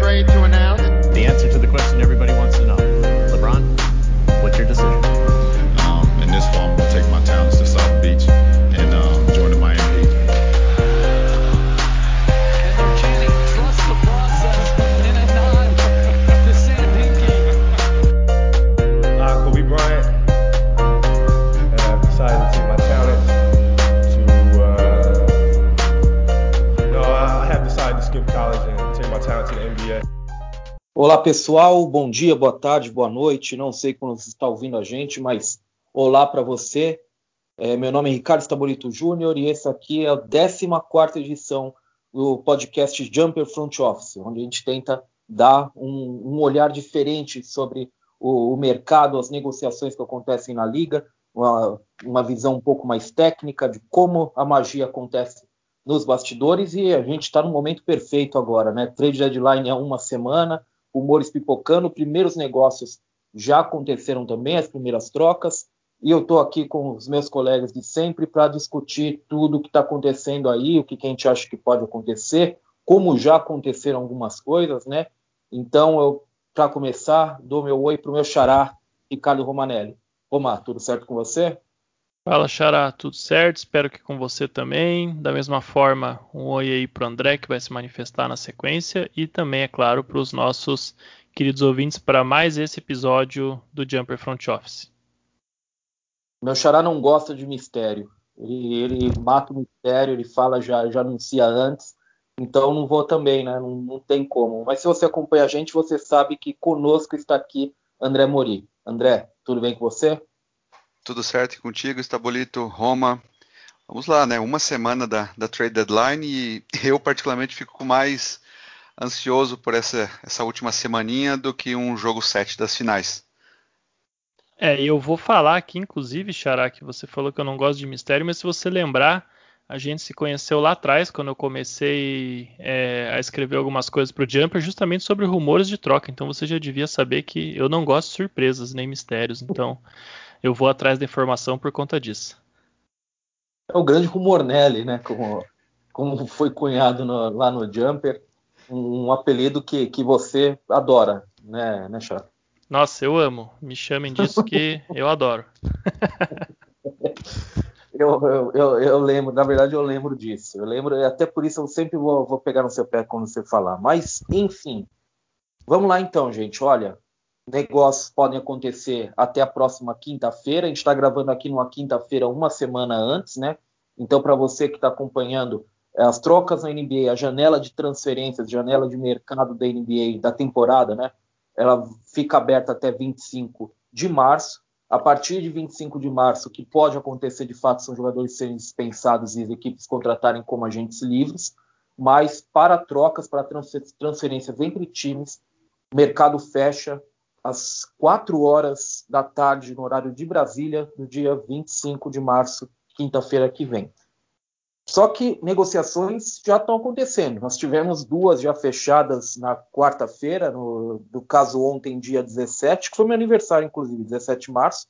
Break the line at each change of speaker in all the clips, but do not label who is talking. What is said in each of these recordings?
trade to announce.
Pessoal, bom dia, boa tarde, boa noite. Não sei quando você está ouvindo a gente, mas olá para você. É, meu nome é Ricardo Estabolito Júnior e esse aqui é a 14 edição do podcast Jumper Front Office, onde a gente tenta dar um, um olhar diferente sobre o, o, mercado, as negociações que acontecem na liga, uma, uma visão um pouco mais técnica de como a magia acontece nos bastidores e a gente está no momento perfeito agora, né? Trade deadline há uma semana, rumores pipocando, primeiros negócios já aconteceram também, as primeiras trocas, e eu estou aqui com os meus colegas de sempre para discutir tudo o que está acontecendo aí, o que, que a gente acha que pode acontecer, como já aconteceram algumas coisas, né? Então, eu, para começar, dou meu oi para o meu xará, Ricardo Romanelli. Romar, tudo certo com você?
Fala, Xará, tudo certo? Espero que com você também. Da mesma forma, um oi aí para o André, que vai se manifestar na sequência, e também, é claro, para os nossos queridos ouvintes para mais esse episódio do Jumper Front Office.
Meu xará não gosta de mistério. Ele, ele mata o mistério, ele fala, já, já anuncia antes. Então não vou também, né? Não, não, tem como. Mas se você acompanha a gente, você sabe que conosco está aqui André Mori. André, tudo bem com você?
Tudo certo contigo, Estabolito, Roma. Vamos lá, né? Uma semana da, da trade deadline e eu particularmente fico mais ansioso por essa, essa última semaninha do que um jogo 7 das finais.
É, eu vou falar aqui, inclusive, Xará, que você falou que eu não gosto de mistério, mas se você lembrar, a gente se conheceu lá atrás, quando eu comecei é, a escrever algumas coisas para o Jumper, justamente sobre rumores de troca. Então você já devia saber que eu não gosto de surpresas nem mistérios. Então eu vou atrás da informação por conta disso.
É o grande rumor Nelly, né? Como, como foi cunhado no, lá no Jumper, um, um, apelido que, que você adora, né, né Chá?
Nossa, eu amo. Me chamem disso que eu adoro.
eu, eu, eu, eu, lembro, na verdade eu lembro disso. Eu lembro, e até por isso eu sempre vou, vou pegar no seu pé quando você falar. Mas, enfim, vamos lá então, gente. Olha, negócios podem acontecer até a próxima quinta-feira. A gente está gravando aqui numa quinta-feira, uma semana antes, né? Então, para você que está acompanhando é, as trocas na NBA, a janela de transferências, janela de mercado da NBA da temporada, né? Ela fica aberta até 25 de março. A partir de 25 de março, o que pode acontecer de fato são jogadores serem dispensados e as equipes contratarem como agentes livres. Mas para trocas, para transferências entre times, mercado fecha às 4 horas da tarde, no horário de Brasília, no dia 25 de março, quinta-feira que vem. Só que negociações já estão acontecendo. Nós tivemos duas já fechadas na quarta-feira, no, caso ontem, dia 17, que foi meu aniversário, inclusive, 17 de março.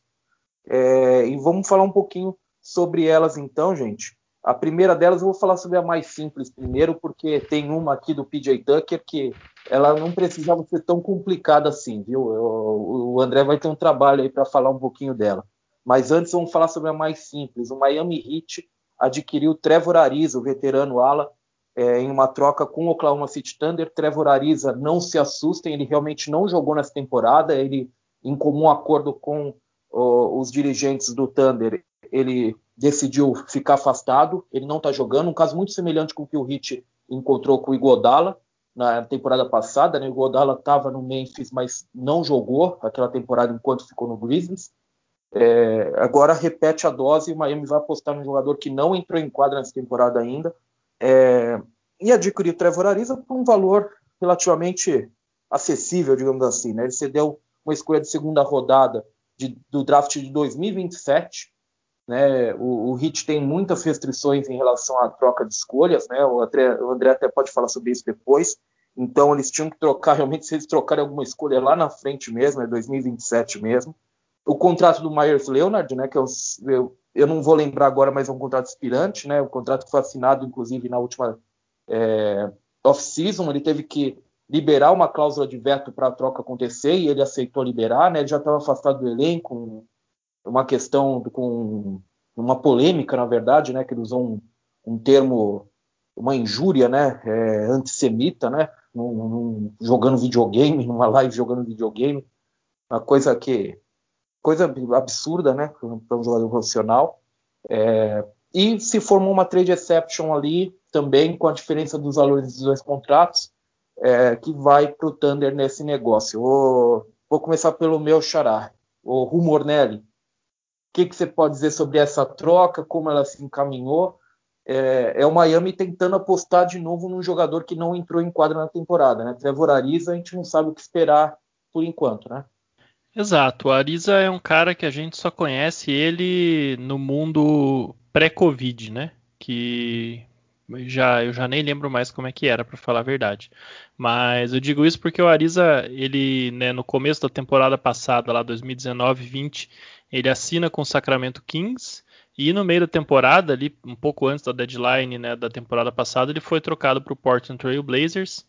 É, e vamos falar um pouquinho sobre elas então, gente. A primeira delas eu vou falar sobre a mais simples primeiro, porque tem uma aqui do PJ Tucker que ela não precisava ser tão complicada assim, viu? Eu, o André vai ter um trabalho aí para falar um pouquinho dela. Mas antes vamos falar sobre a mais simples. O Miami Heat adquiriu Trevor Ariza, o veterano ala, é, em uma troca com o Oklahoma City Thunder. Trevor Ariza, não se assustem, ele realmente não jogou nessa temporada. Ele, em comum acordo com ó, os dirigentes do Thunder, ele decidiu ficar afastado. Ele não está jogando. Um caso muito semelhante com o que o Heat encontrou com o Igodala na temporada passada. Né? O Igodala estava no Memphis, mas não jogou aquela temporada enquanto ficou no Grizzlies. É, agora repete a dose e o Miami vai apostar num jogador que não entrou em quadra nessa temporada ainda. É, e adquiriu o Trevor Ariza por um valor relativamente acessível, digamos assim. Né? Ele cedeu uma escolha de segunda rodada de, do draft de 2027. Né? O, o Hit tem muitas restrições em relação à troca de escolhas. Né? O, André, o André até pode falar sobre isso depois. Então eles tinham que trocar, realmente, se eles trocarem alguma escolha lá na frente mesmo, é 2027 mesmo o contrato do Myers Leonard, né, que eu, eu, eu, não vou lembrar agora, mas é um contrato expirante, né, o contrato que foi assinado, inclusive, na última é, off-season, ele teve que liberar uma cláusula de veto para a troca acontecer e ele aceitou liberar, né? Ele já estava afastado do elenco, uma questão com uma polêmica, na verdade, né? Que ele usou um, um termo, uma injúria, né? É, antissemita, né? Num, num, jogando videogame, numa live jogando videogame, uma coisa que coisa absurda, né? Para um jogador profissional. É, e se formou uma trade exception ali também com a diferença dos valores dos dois contratos é, que vai para o Thunder nesse negócio. Vou começar pelo meu xará, o Rumornelli. O que, que, você pode dizer sobre essa troca, como ela se encaminhou? É, é, o Miami tentando apostar de novo num jogador que não entrou em quadra na temporada, né? Trevor Ariza, a gente não sabe o que esperar por enquanto, né?
Exato, o Ariza é um cara que a gente só conhece ele no mundo pré-Covid, né? Que já eu já nem lembro mais como é que era para falar a verdade. Mas eu digo isso porque o Ariza, ele, né, no começo da temporada passada, lá 2019-20, ele assina com o Sacramento Kings e no meio da temporada, ali um pouco antes da deadline, né, da temporada passada, ele foi trocado para o Portland Trail Blazers,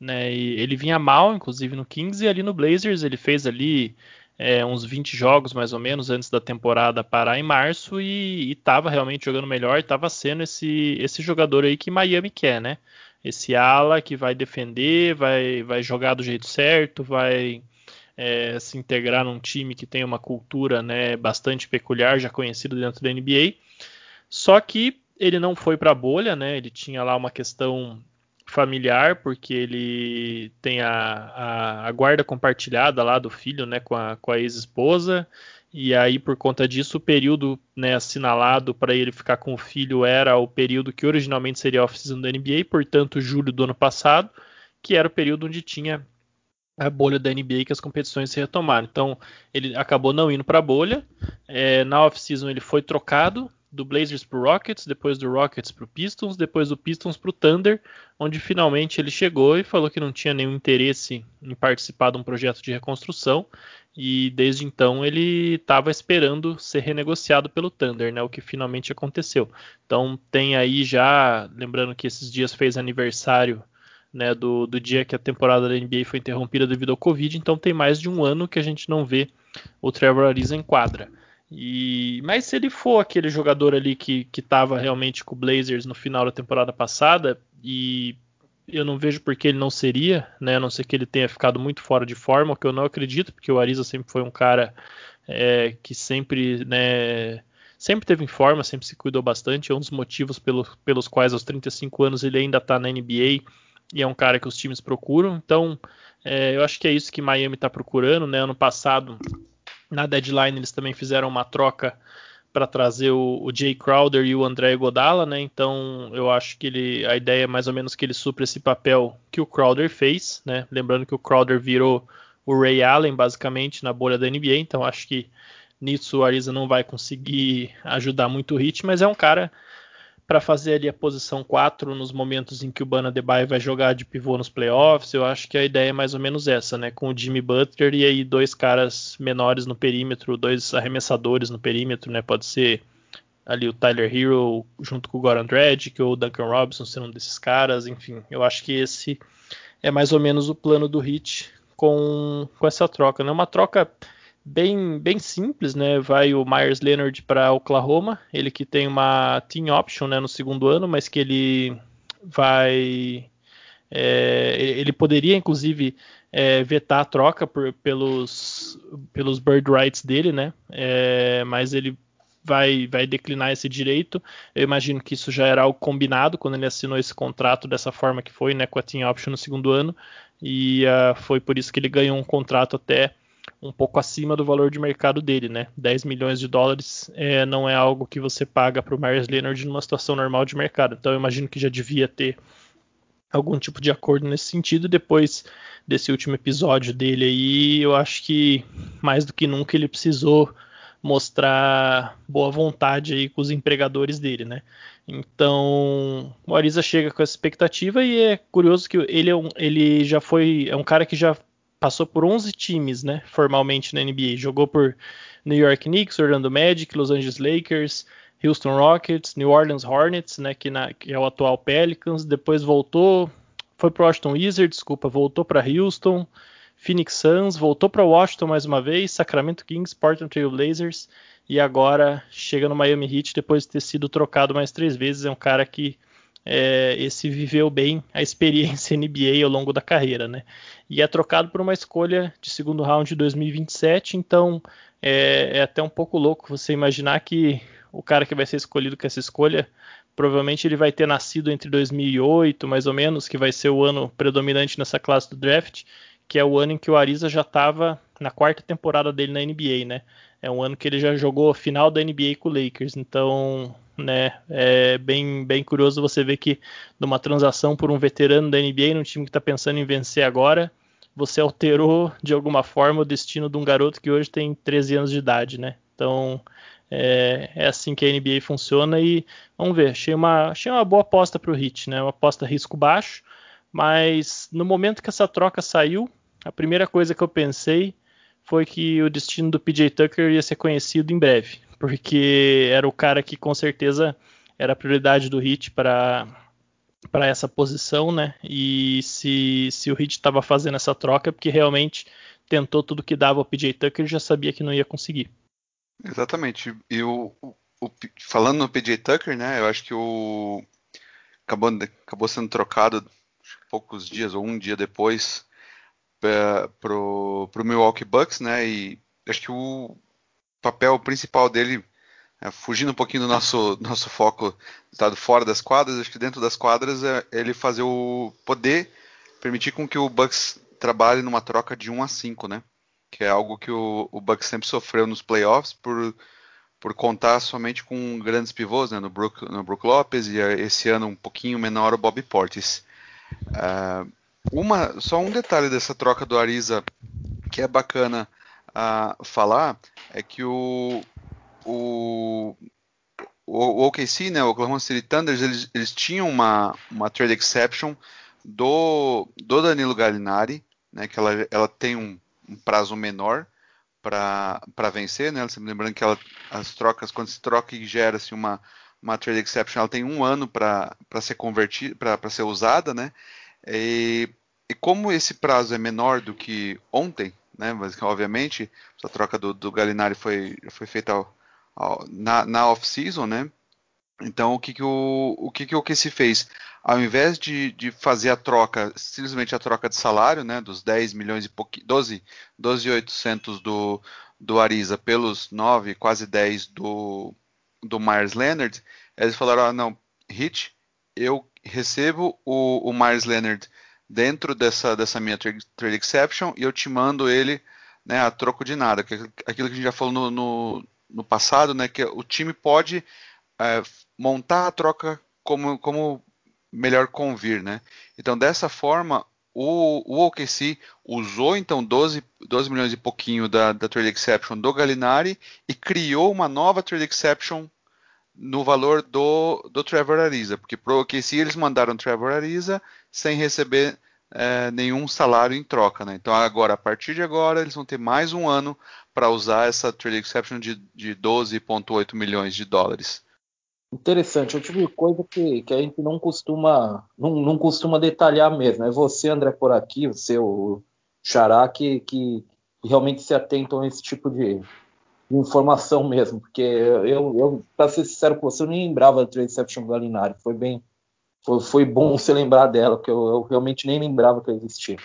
né? Ele vinha mal, inclusive no Kings e ali no Blazers ele fez ali é, uns 20 jogos mais ou menos antes da temporada parar em março e estava realmente jogando melhor, estava sendo esse, esse jogador aí que Miami quer, né? Esse ala que vai defender, vai, vai jogar do jeito certo, vai é, se integrar num time que tem uma cultura né, bastante peculiar, já conhecido dentro da NBA. Só que ele não foi para a bolha, né? Ele tinha lá uma questão familiar, porque ele tem a, a, a, guarda compartilhada lá do filho, né, com a, com a ex-esposa, e aí por conta disso o período né, assinalado para ele ficar com o filho era o período que originalmente seria off-season da NBA, portanto julho do ano passado, que era o período onde tinha a bolha da NBA que as competições se retomaram. Então ele acabou não indo para a bolha. É, na off-season ele foi trocado do Blazers para o Rockets, depois do Rockets para o Pistons, depois do Pistons para o Thunder, onde finalmente ele chegou e falou que não tinha nenhum interesse em participar de um projeto de reconstrução e desde então ele estava esperando ser renegociado pelo Thunder, né, o que finalmente aconteceu. Então tem aí já, lembrando que esses dias fez aniversário né, do, do dia que a temporada da NBA foi interrompida devido ao Covid, então tem mais de um ano que a gente não vê o Trevor Ariza em quadra. E, mas se ele for aquele jogador ali que estava realmente com o Blazers no final da temporada passada, e eu não vejo por que ele não seria, né? A não ser que ele tenha ficado muito fora de forma, o que eu não acredito, porque o Ariza sempre foi um cara é, que sempre, né, sempre teve em forma, sempre se cuidou bastante. É um dos motivos pelo, pelos quais aos 35 anos ele ainda está na NBA e é um cara que os times procuram. Então, é, eu acho que é isso que Miami está procurando, né? Ano passado na deadline eles também fizeram uma troca para trazer o, o, Jay Crowder e o André Godala, né? Então eu acho que ele, a ideia é mais ou menos que ele supra esse papel que o Crowder fez, né? Lembrando que o Crowder virou o Ray Allen basicamente na bolha da NBA, então acho que nisso o Ariza não vai conseguir ajudar muito o Hit, mas é um cara para fazer ali a posição 4 nos momentos em que o Bana Debye vai jogar de pivô nos playoffs. Eu acho que a ideia é mais ou menos essa, né? Com o Jimmy Butler e aí dois caras menores no perímetro, dois arremessadores no perímetro, né? Pode ser ali o Tyler Hero junto com o Goran Dragic ou o Duncan Robinson sendo um desses caras, enfim. Eu acho que esse é mais ou menos o plano do Heat com, com essa troca, né? Uma troca bem, bem simples, né? Vai o Myers Leonard para Oklahoma, ele que tem uma team option né, no segundo ano, mas que ele vai. É, ele poderia, inclusive, é, vetar a troca por, pelos, pelos bird rights dele, né? É, mas ele vai, vai declinar esse direito. Eu imagino que isso já era algo combinado quando ele assinou esse contrato dessa forma que foi, né? Com a team option no segundo ano. E uh, foi por isso que ele ganhou um contrato até um pouco acima do valor de mercado dele, né? 10 milhões de dólares é, não é algo que você paga para o Myers Leonard numa situação normal de mercado. Então eu imagino que já devia ter algum tipo de acordo nesse sentido. Depois desse último episódio dele aí, eu acho que mais do que nunca ele precisou mostrar boa vontade aí com os empregadores dele, né? Então, o Ariza chega com essa expectativa e é curioso que ele, é um, ele já foi é um cara que já passou por 11 times, né, formalmente na NBA. Jogou por New York Knicks, Orlando Magic, Los Angeles Lakers, Houston Rockets, New Orleans Hornets, né, que, na, que é o atual Pelicans. Depois voltou, foi pro Washington Wizards, desculpa, voltou para Houston, Phoenix Suns, voltou para Washington mais uma vez, Sacramento Kings, Portland Trail Blazers e agora chega no Miami Heat depois de ter sido trocado mais três vezes. É um cara que é, esse viveu bem a experiência NBA ao longo da carreira, né? E é trocado por uma escolha de segundo round de 2027, então é, é até um pouco louco você imaginar que o cara que vai ser escolhido com essa escolha provavelmente ele vai ter nascido entre 2008, mais ou menos, que vai ser o ano predominante nessa classe do draft, que é o ano em que o Ariza já estava na quarta temporada dele na NBA, né? É um ano que ele já jogou final da NBA com o Lakers, então, né, é bem, bem curioso você ver que numa transação por um veterano da NBA, num time que está pensando em vencer agora, você alterou de alguma forma o destino de um garoto que hoje tem 13 anos de idade, né? Então, é, é, assim que a NBA funciona e vamos ver. Achei uma, achei uma boa aposta para o Hit, né? Uma aposta risco baixo, mas no momento que essa troca saiu, a primeira coisa que eu pensei foi que o destino do PJ Tucker ia ser conhecido em breve, porque era o cara que com certeza era a prioridade do Hit para para essa posição, né? E se, se o Heat estava fazendo essa troca, é porque realmente tentou tudo que dava o PJ Tucker já sabia que não ia conseguir.
Exatamente. E o, o, falando no PJ Tucker, né? Eu acho que o acabou, acabou sendo trocado poucos dias ou um dia depois para pro, pro Milwaukee Bucks, né? E acho que o papel principal dele, é, fugindo um pouquinho do nosso nosso foco, estado fora das quadras, acho que dentro das quadras é ele fazer o poder permitir com que o Bucks trabalhe numa troca de 1 a 5, né? que é algo que o, o Bucks sempre sofreu nos playoffs por, por contar somente com grandes pivôs, né, no Brook, no Brook Lopes e eh, esse ano um pouquinho menor o Bobby Portis. Uh, uma, só um detalhe dessa troca do Ariza que é bacana uh, falar é que o, o, o OKC, né, o Oklahoma City Thunder, eles, eles tinham uma, uma trade exception do, do Danilo Gallinari, né, que ela, ela tem um, um prazo menor para vencer, né? Lembrando que ela, as trocas, quando se troca e gera-se uma, uma trade exception, ela tem um ano para ser convertida, para ser usada, né? E, e, como esse prazo é menor do que ontem, né? Mas obviamente a troca do, do Galinari foi, foi feita ao, ao, na, na off-season, né? Então, o que, que o, o que, que o fez? Ao invés de, de fazer a troca, simplesmente a troca de salário, né, dos 10 milhões e pouquinho, 12, 12,800 do, do Ariza pelos 9, quase 10 do, do Myers Leonard, eles falaram: ah, não, Hit, eu recebo o, o Myers Leonard dentro dessa, dessa minha trade, exception e eu te mando ele né, a troco de nada. Que é aquilo que a gente já falou no, no, no passado, né, que o time pode é, montar a troca como, como melhor convir, né? Então, dessa forma, o, o OKC usou então 12, 12 milhões e pouquinho da, da trade exception do Gallinari e criou uma nova trade exception no valor do, do Trevor Ariza, porque pro OKC eles mandaram Trevor Ariza sem receber é, nenhum salário em troca, né? Então agora, a partir de agora, eles vão ter mais um ano para usar essa trade exception de, de 12,8 milhões de dólares.
Interessante, é o tipo coisa que, que a gente não costuma não, não costuma detalhar mesmo. É você, André, por aqui, você, o Xará, que, que realmente se atentam a esse tipo de informação mesmo. Porque eu, eu para ser sincero com você, eu nem lembrava da Transception Galinari. Foi bem. Foi, foi bom você lembrar dela, porque eu, eu realmente nem lembrava que existia.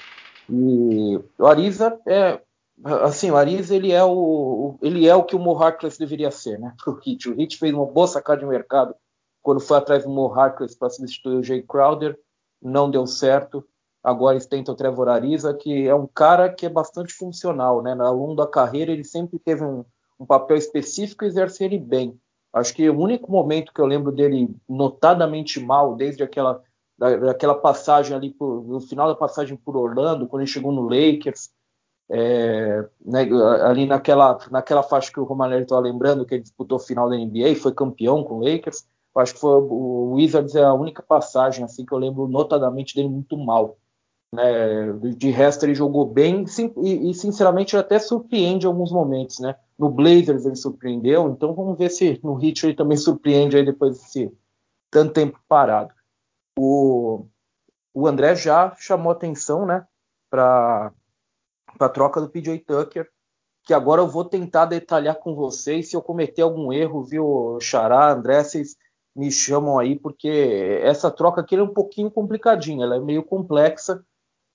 E o Ariza é, assim, o Ariz ele é o ele é o que o Mo deveria ser, né? O Hit, o Hit fez uma boa sacada de mercado quando foi atrás do Mo para substituir o Jay Crowder, não deu certo. Agora eles tentam o Trevor Ariza, que é um cara que é bastante funcional, né? Ao longo da carreira ele sempre teve um, um papel específico e exerce ele bem. Acho que o único momento que eu lembro dele notadamente mal, desde aquela daquela passagem ali por, no final da passagem por Orlando, quando ele chegou no Lakers, é, né, ali naquela, naquela faixa que o Romanelli estava lembrando, que ele disputou o final da NBA, foi campeão com o Lakers. Acho que foi o Wizards é a única passagem assim que eu lembro notadamente dele muito mal. Né? De resto ele jogou bem e, e, sinceramente até surpreende em alguns momentos, né? No Blazers ele surpreendeu, então vamos ver se no Heat ele também surpreende aí depois desse tanto tempo parado. O, o André já chamou atenção, né, para a troca do PJ Tucker, que agora eu vou tentar detalhar com vocês. Se eu cometer algum erro, viu, Xará, André, vocês me chamam aí, porque essa troca aqui é um pouquinho complicadinha, ela é meio complexa.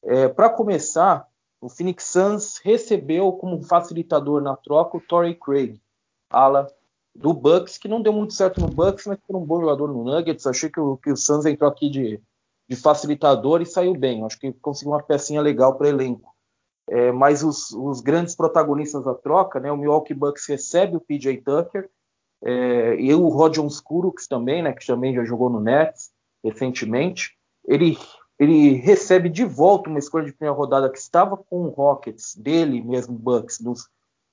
É, para começar, o Phoenix Suns recebeu como facilitador na troca o Torrey Craig, ala do Bucks, que não deu muito certo no Bucks, mas foi um bom jogador no Nuggets. Achei que o, que o Suns entrou aqui de, de facilitador e saiu bem. Acho que conseguiu uma pecinha legal para elenco. É, mas os, os, grandes protagonistas da troca, né, o Milwaukee Bucks recebe o PJ Tucker é, e o Rodion Skurux também, né, que também já jogou no Nets recentemente. Ele, ele recebe de volta uma escolha de primeira rodada que estava com o Rockets, dele mesmo, Bucks,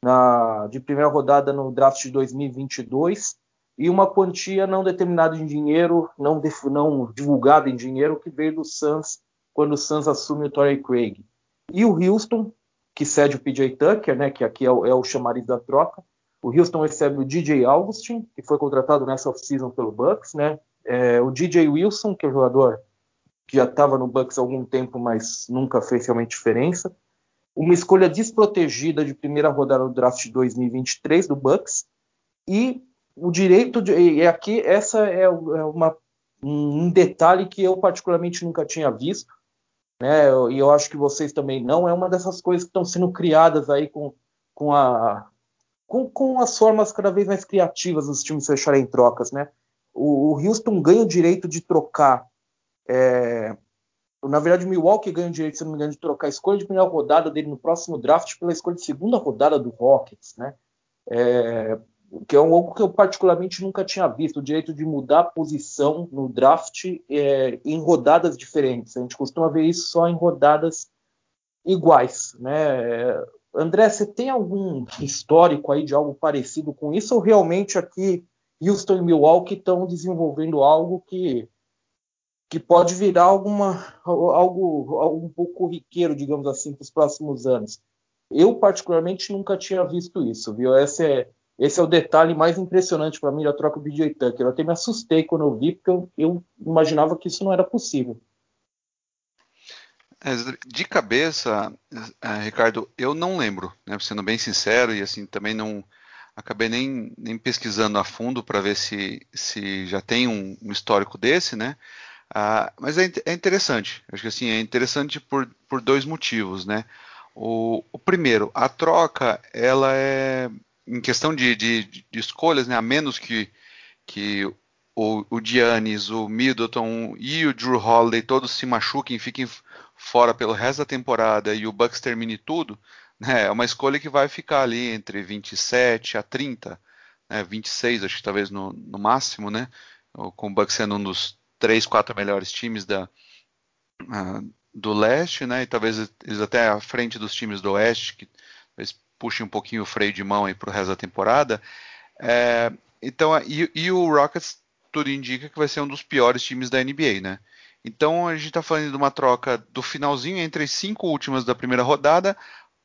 na, de primeira rodada no draft de 2022 e uma quantia não determinada em dinheiro, não, não divulgada em dinheiro, que veio do Suns quando o Suns assume o Torrey Craig. E o Houston, que cede o PJ Tucker, né, que aqui é o, é o chamariz da troca. O Houston recebe o DJ Augustin, que foi contratado nessa off-season pelo Bucks, né? É, o DJ Wilson, que é o jogador que já estava no Bucks há algum tempo, mas nunca fez realmente diferença. Uma escolha desprotegida de primeira rodada do draft de 2023 do Bucks. E o direito de e aqui essa é, é uma, um detalhe que eu particularmente nunca tinha visto né? E eu acho que vocês também não. É uma dessas coisas que estão sendo criadas aí com, com a com, com as formas cada vez mais criativas dos times fecharem trocas né? O, o Houston ganha o direito de trocar é, na verdade, o Milwaukee ganha o direito, se não me engano, de trocar a escolha de primeira rodada dele no próximo draft pela escolha de segunda rodada do Rockets, né? É, que é algo que eu particularmente nunca tinha visto, o direito de mudar a posição no draft é, em rodadas diferentes. A gente costuma ver isso só em rodadas iguais, né? André, você tem algum histórico aí de algo parecido com isso ou realmente aqui Houston e Milwaukee estão desenvolvendo algo que que pode virar alguma, algo, algo um pouco corriqueiro, digamos assim, para os próximos anos. Eu, particularmente, nunca tinha visto isso, viu? Esse é, esse é o detalhe mais impressionante para mim da troca do DJ Tucker. Eu até me assustei quando eu vi, porque eu, eu imaginava que isso não era possível.
É, de cabeça, é, Ricardo, eu não lembro, né, sendo bem sincero, e assim também não acabei nem, nem pesquisando a fundo para ver se, se já tem um, um histórico desse, né? Ah, mas é, é, interessante. Acho que assim é interessante por, por dois motivos, né? O, o, primeiro, a troca, ela é em questão de, de, de escolhas, né? A menos que, que o, o Giannis, o Middleton e o Drew Holiday todos se machuquem, fiquem fora pelo resto da temporada e o Bucks termine tudo, né? É uma escolha que vai ficar ali entre 27 a 30, né? 26, acho que talvez no, no máximo, né? Com o Bucks sendo um dos três, quatro melhores times da, uh, do leste, né? E talvez eles até à frente dos times do oeste, que talvez puxem um pouquinho o freio de mão aí para o resto da temporada. É, então, e, e, o Rockets tudo indica que vai ser um dos piores times da NBA, né? Então a gente está falando de uma troca do finalzinho entre as cinco últimas da primeira rodada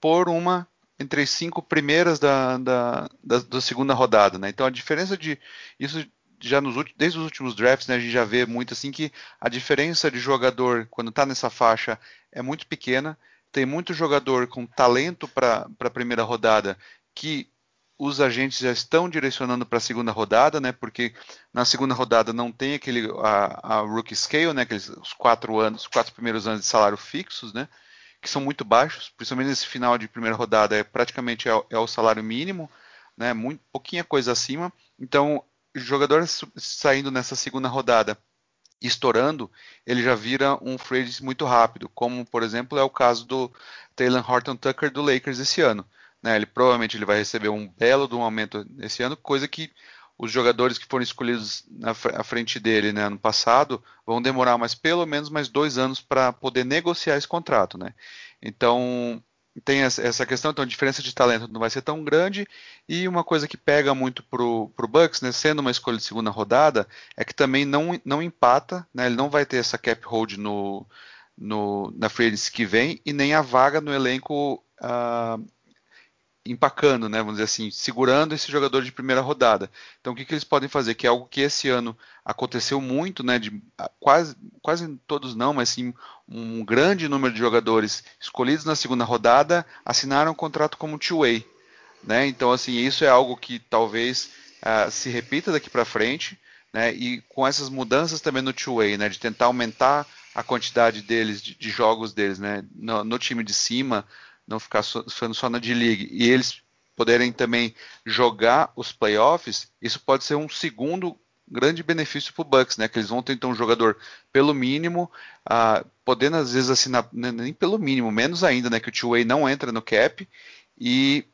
por uma entre as cinco primeiras da, da, da, da segunda rodada, né? Então a diferença de isso já nos desde os últimos drafts, né, a gente já vê muito assim que a diferença de jogador quando está nessa faixa é muito pequena. Tem muito jogador com talento para a primeira rodada que os agentes já estão direcionando para a segunda rodada, né? Porque na segunda rodada não tem aquele a, a rookie scale, né? Aqueles os quatro anos, os quatro primeiros anos de salário fixos, né? Que são muito baixos, principalmente nesse final de primeira rodada é praticamente é, é o salário mínimo, né? Muito pouquinha coisa acima. Então jogador saindo nessa segunda rodada estourando, ele já vira um free muito rápido, como por exemplo é o caso do Taylor Horton Tucker do Lakers esse ano. Né? Ele provavelmente ele vai receber um belo de um aumento esse ano, coisa que os jogadores que foram escolhidos na frente dele né, ano passado vão demorar mais pelo menos mais dois anos para poder negociar esse contrato. Né? Então tem essa questão, então a diferença de talento não vai ser tão grande. E uma coisa que pega muito pro, pro Bucks, né, sendo uma escolha de segunda rodada, é que também não, não empata, né, ele não vai ter essa cap hold no, no, na free agency que vem e nem a vaga no elenco uh, empacando, né? Vamos dizer assim, segurando esse jogador de primeira rodada. Então, o que, que eles podem fazer? Que é algo que esse ano aconteceu muito, né? De quase, quase todos não, mas sim um grande número de jogadores escolhidos na segunda rodada assinaram um contrato como two-way, né? Então, assim, isso é algo que talvez uh, se repita daqui para frente, né? E com essas mudanças também no two-way, né? De tentar aumentar a quantidade deles, de, de jogos deles, né? No, no time de cima não ficar ficando só na D-League, e eles poderem também jogar os playoffs, isso pode ser um segundo grande benefício para o Bucks, né? Que eles vão ter então um jogador pelo mínimo, uh, podendo às vezes assinar né, nem pelo mínimo, menos ainda, né? Que o two-way não entra no cap e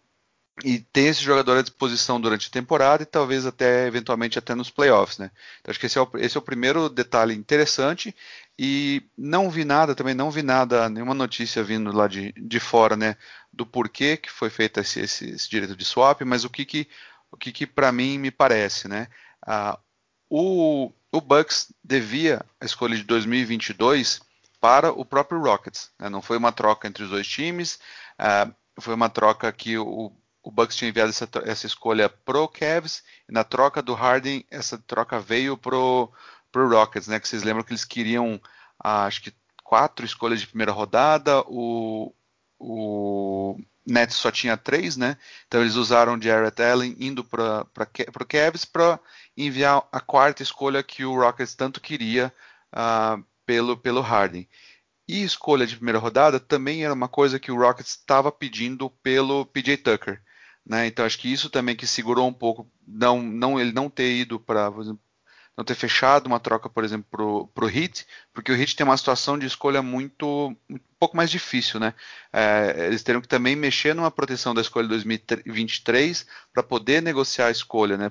e ter esse jogador à disposição durante a temporada e talvez até eventualmente até nos playoffs, né? Então acho que esse é o, esse é o primeiro detalhe interessante e não vi nada também, não vi nada, nenhuma notícia vindo lá de, de fora, né? Do porquê que foi feito esse, esse, esse direito de swap, mas o que que o que, que para mim me parece, né? Ah, o, o Bucks devia a escolha de 2022 para o próprio Rockets, né? não foi uma troca entre os dois times, ah, foi uma troca que o o Bucks tinha enviado essa, essa escolha pro Cavs e na troca do Harden essa troca veio pro, pro Rockets, né? Que vocês lembram que eles queriam ah, acho que quatro escolhas de primeira rodada, o, o Nets só tinha três, né? Então eles usaram Jarrett Allen indo para o Cavs para enviar a quarta escolha que o Rockets tanto queria uh, pelo, pelo Harden. E escolha de primeira rodada também era uma coisa que o Rockets estava pedindo pelo PJ Tucker. Né? Então acho que isso também que segurou um pouco, não, não ele não ter ido para não ter fechado uma troca, por exemplo, para o Heat, porque o Heat tem uma situação de escolha muito um pouco mais difícil, né? É, eles teriam que também mexer numa proteção da escolha 2023 para poder negociar a escolha, né?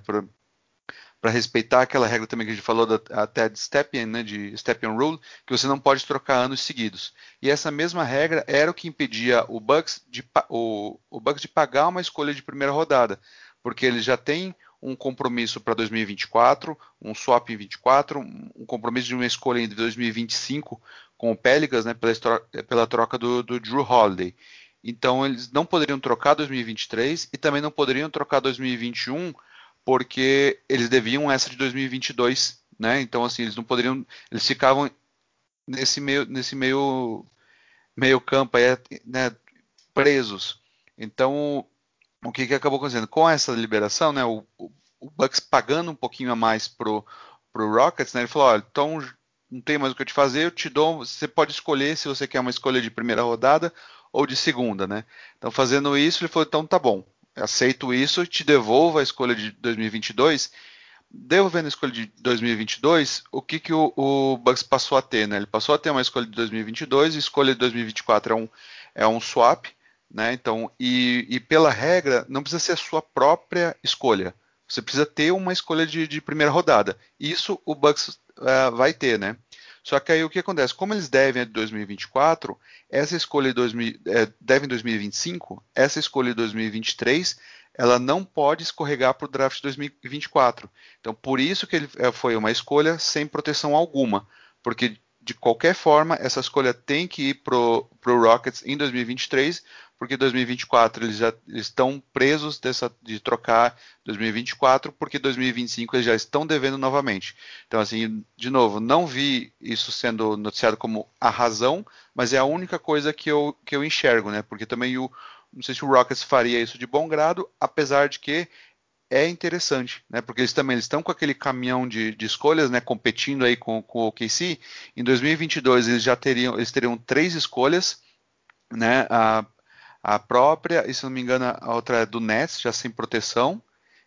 Para respeitar aquela regra também que a gente falou da, até de Stepien, né, de Stepien Rule, que você não pode trocar anos seguidos. E essa mesma regra era o que impedia o Bucks de, o, o Bucks de pagar uma escolha de primeira rodada, porque eles já têm um compromisso para 2024, um swap em 24, um compromisso de uma escolha em 2025 com o Pelicans, né, pela, pela troca do, do Drew Holiday. Então eles não poderiam trocar 2023 e também não poderiam trocar 2021 porque eles deviam essa de 2022, né? Então assim, eles não poderiam, eles ficavam nesse meio nesse meio meio campo aí, né, presos. Então, o que, que acabou acontecendo? Com essa liberação, né, o, o Bucks pagando um pouquinho a mais pro, pro Rockets, né, ele falou, olha, então não tem mais o que eu te fazer, eu te dou, você pode escolher se você quer uma escolha de primeira rodada ou de segunda, né? Então, fazendo isso, ele falou, então tá bom, aceito isso, te devolvo a escolha de 2022. Devolvendo a escolha de 2022, o que, que o, o Bucks passou a ter? Né? Ele passou a ter uma escolha de 2022, escolha de 2024 é um, é um swap, né? Então, e, e, pela regra, não precisa ser a sua própria escolha. Você precisa ter uma escolha de, de primeira rodada. Isso o Bucks uh, vai ter, né? Só que aí o que acontece? Como eles devem a de 2024, essa escolha de 2000, é, devem 2025, essa escolha de 2023, ela não pode escorregar para o draft de 2024. Então, por isso que ele é, foi uma escolha sem proteção alguma, porque de qualquer forma, essa escolha tem que ir para o Rockets em 2023, porque 2024 eles já estão presos dessa, de trocar 2024, porque 2025 eles já estão devendo novamente. Então, assim, de novo, não vi isso sendo noticiado como a razão, mas é a única coisa que eu, que eu enxergo, né? Porque também o, não sei se o Rockets faria isso de bom grado, apesar de que é interessante, né? Porque eles também estão com aquele caminhão de, de escolhas, né? Competindo aí com, com o OKC. Em 2022 eles já teriam, eles teriam três escolhas, né? A, a própria, e se não me engano a outra é do Nets, já sem proteção,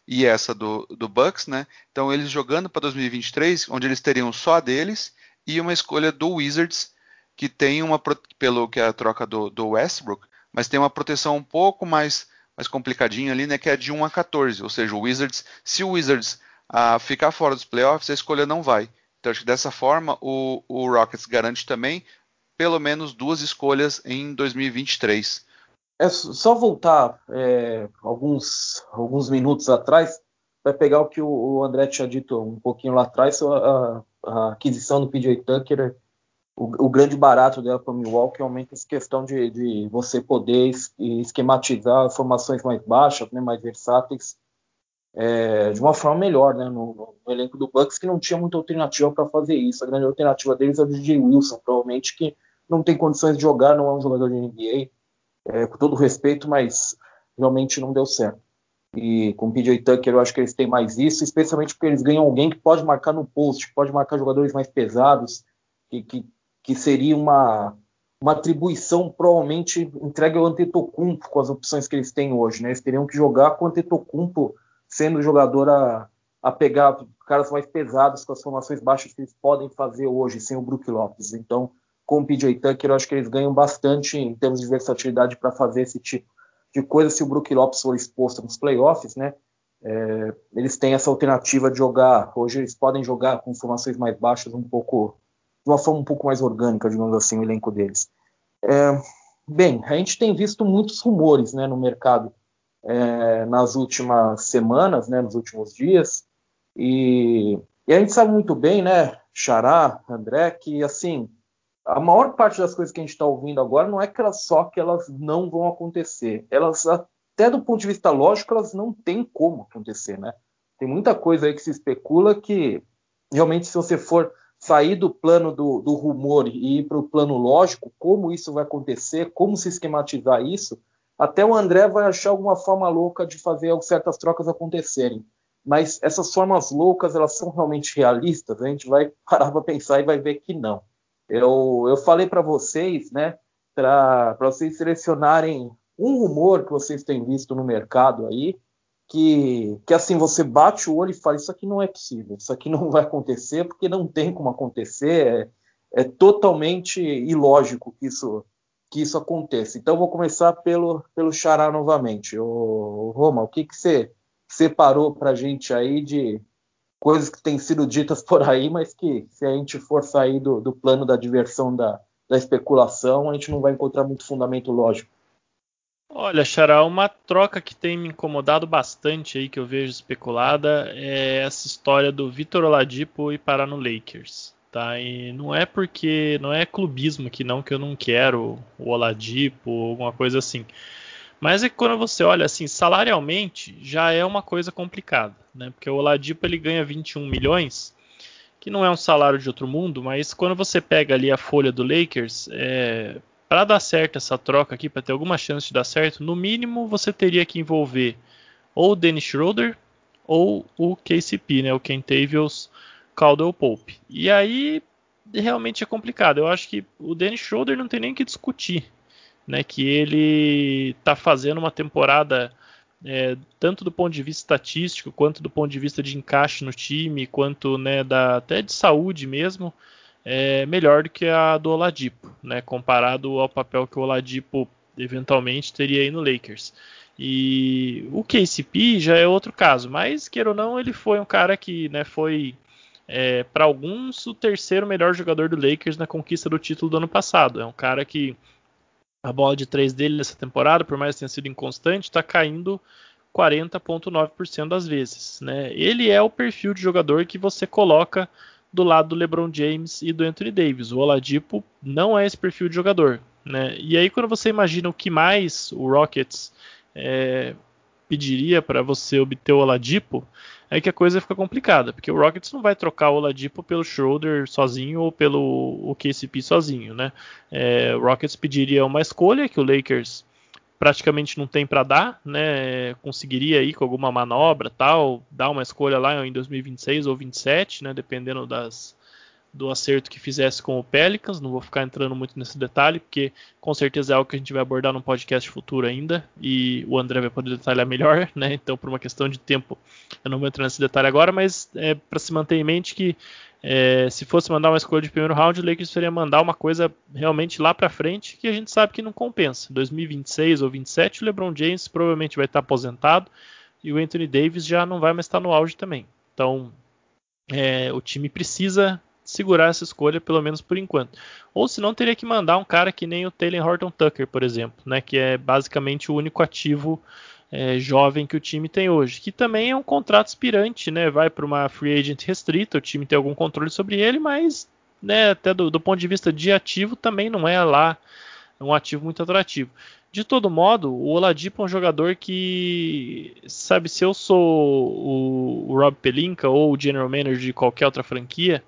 e essa do, do Bucks, né? Então eles jogando para 2023, onde eles teriam só a deles e uma escolha do Wizards que tem uma pelo que é a troca do, do Westbrook, mas tem uma proteção um pouco mais mais complicadinho ali, né, que é de 1 a 14, ou seja, o Wizards, se o Wizards ah, ficar fora dos playoffs, a escolha não vai. Então acho que dessa forma o, o Rockets garante também pelo menos duas escolhas em 2023.
É só voltar é, alguns, alguns minutos atrás para pegar o que o, André tinha dito um pouquinho lá atrás, a, a aquisição do PJ Tucker o, o grande barato dela para o Milwaukee aumenta essa questão de, de você poder es, esquematizar formações mais baixas, né, mais versáteis, é, de uma forma melhor, né, no, no, elenco do Bucks que não tinha muita alternativa para fazer isso. A grande alternativa deles é o DJ Wilson, provavelmente que não tem condições de jogar, não é um jogador de NBA, é, com todo respeito, mas realmente não deu certo. E com o PJ Tucker eu acho que eles têm mais isso, especialmente porque eles ganham alguém que pode marcar no post, pode marcar jogadores mais pesados, que, que, que seria uma, uma atribuição provavelmente entregue ao Antetokounmpo com as opções que eles têm hoje. Né? Eles teriam que jogar com o Antetokounmpo sendo o jogador a, a pegar caras mais pesados com as formações baixas que eles podem fazer hoje sem o Brook Lopes. Então, com o PJ Tucker, eu acho que eles ganham bastante em termos de versatilidade para fazer esse tipo de coisa se o Brook Lopes for exposto nos playoffs, né? É, eles têm essa alternativa de jogar. Hoje eles podem jogar com formações mais baixas, um pouco de uma forma um pouco mais orgânica, digamos assim, o elenco deles. É, bem, a gente tem visto muitos rumores, né, no mercado é, nas últimas semanas, né, nos últimos dias, e, e a gente sabe muito bem, né, Xará, André, que assim a maior parte das coisas que a gente está ouvindo agora não é que elas só que elas não vão acontecer. Elas, até do ponto de vista lógico, elas não têm como acontecer, né? Tem muita coisa aí que se especula que realmente se você for sair do plano do, do rumor e ir para o plano lógico, como isso vai acontecer, como se esquematizar isso, até o André vai achar alguma forma louca de fazer certas trocas acontecerem. Mas essas formas loucas, elas são realmente realistas? A gente vai parar para pensar e vai ver que não. Eu, eu falei para vocês, né, para vocês selecionarem um rumor que vocês têm visto no mercado aí, que, que assim você bate o olho e fala: Isso aqui não é possível, isso aqui não vai acontecer, porque não tem como acontecer, é, é totalmente ilógico que isso, que isso aconteça. Então, vou começar pelo, pelo Xará novamente. O, Roma, o que, que você separou para gente aí de, coisas que têm sido ditas por aí, mas que se a gente for sair do, do plano da diversão da, da especulação, a gente não vai encontrar muito fundamento lógico.
Olha, Xará, uma troca que tem me incomodado bastante aí, que eu vejo especulada, é essa história do Vitor Oladipo e parar no Lakers. Tá? E não é porque, não é clubismo que não, que eu não quero o Oladipo ou alguma coisa assim. Mas é que quando você olha assim, salarialmente, já é uma coisa complicada, né? Porque o Oladipo ele ganha 21 milhões, que não é um salário de outro mundo, mas quando você pega ali a folha do Lakers, é, para dar certo essa troca aqui, para ter alguma chance de dar certo, no mínimo você teria que envolver ou o Dennis Schroeder ou o KCP, né? O Kentavious Caldwell Pope. E aí realmente é complicado. Eu acho que o Dennis Schroeder não tem nem que discutir né, que ele está fazendo uma temporada é, tanto do ponto de vista estatístico quanto do ponto de vista de encaixe no time, quanto né, da, até de saúde mesmo, é melhor do que a do Oladipo, né, comparado ao papel que o Oladipo eventualmente teria aí no Lakers. E o KCP já é outro caso, mas queira ou não, ele foi um cara que né, foi é, para alguns o terceiro melhor jogador do Lakers na conquista do título do ano passado. É um cara que a bola de três dele nessa temporada, por mais que tenha sido inconstante, está caindo 40,9% das vezes. Né? Ele é o perfil de jogador que você coloca do lado do LeBron James e do Anthony Davis. O Oladipo não é esse perfil de jogador. Né? E aí, quando você imagina o que mais o Rockets é, pediria para você obter o Oladipo, é que a coisa fica complicada, porque o Rockets não vai trocar o Oladipo pelo Schroeder sozinho ou pelo o KCP sozinho, né? É, o Rockets pediria uma escolha que o Lakers praticamente não tem para dar, né? Conseguiria aí com alguma manobra, tal, dar uma escolha lá em 2026 ou 27, né? Dependendo das do acerto que fizesse com o Pelicans. Não vou ficar entrando muito nesse detalhe, porque com certeza é algo que a gente vai abordar num podcast futuro ainda e o André vai poder detalhar melhor, né? Então, por uma questão de tempo, eu não vou entrar nesse detalhe agora, mas é para se manter em mente que é, se fosse mandar uma escolha de primeiro round, o Lakers seria mandar uma coisa realmente lá para frente que a gente sabe que não compensa. 2026 ou 27, o LeBron James provavelmente vai estar aposentado e o Anthony Davis já não vai mais estar no auge também. Então, é, o time precisa segurar essa escolha, pelo menos por enquanto. Ou se não, teria que mandar um cara que nem o Taylor Horton Tucker, por exemplo, né, que é basicamente o único ativo é, jovem que o time tem hoje, que também é um contrato aspirante, né, vai para uma free agent restrita, o time tem algum controle sobre ele, mas né, até do, do ponto de vista de ativo, também não é lá um ativo muito atrativo. De todo modo, o Oladipo é um jogador que, sabe, se eu sou o, o Rob Pelinka ou o general manager de qualquer outra franquia,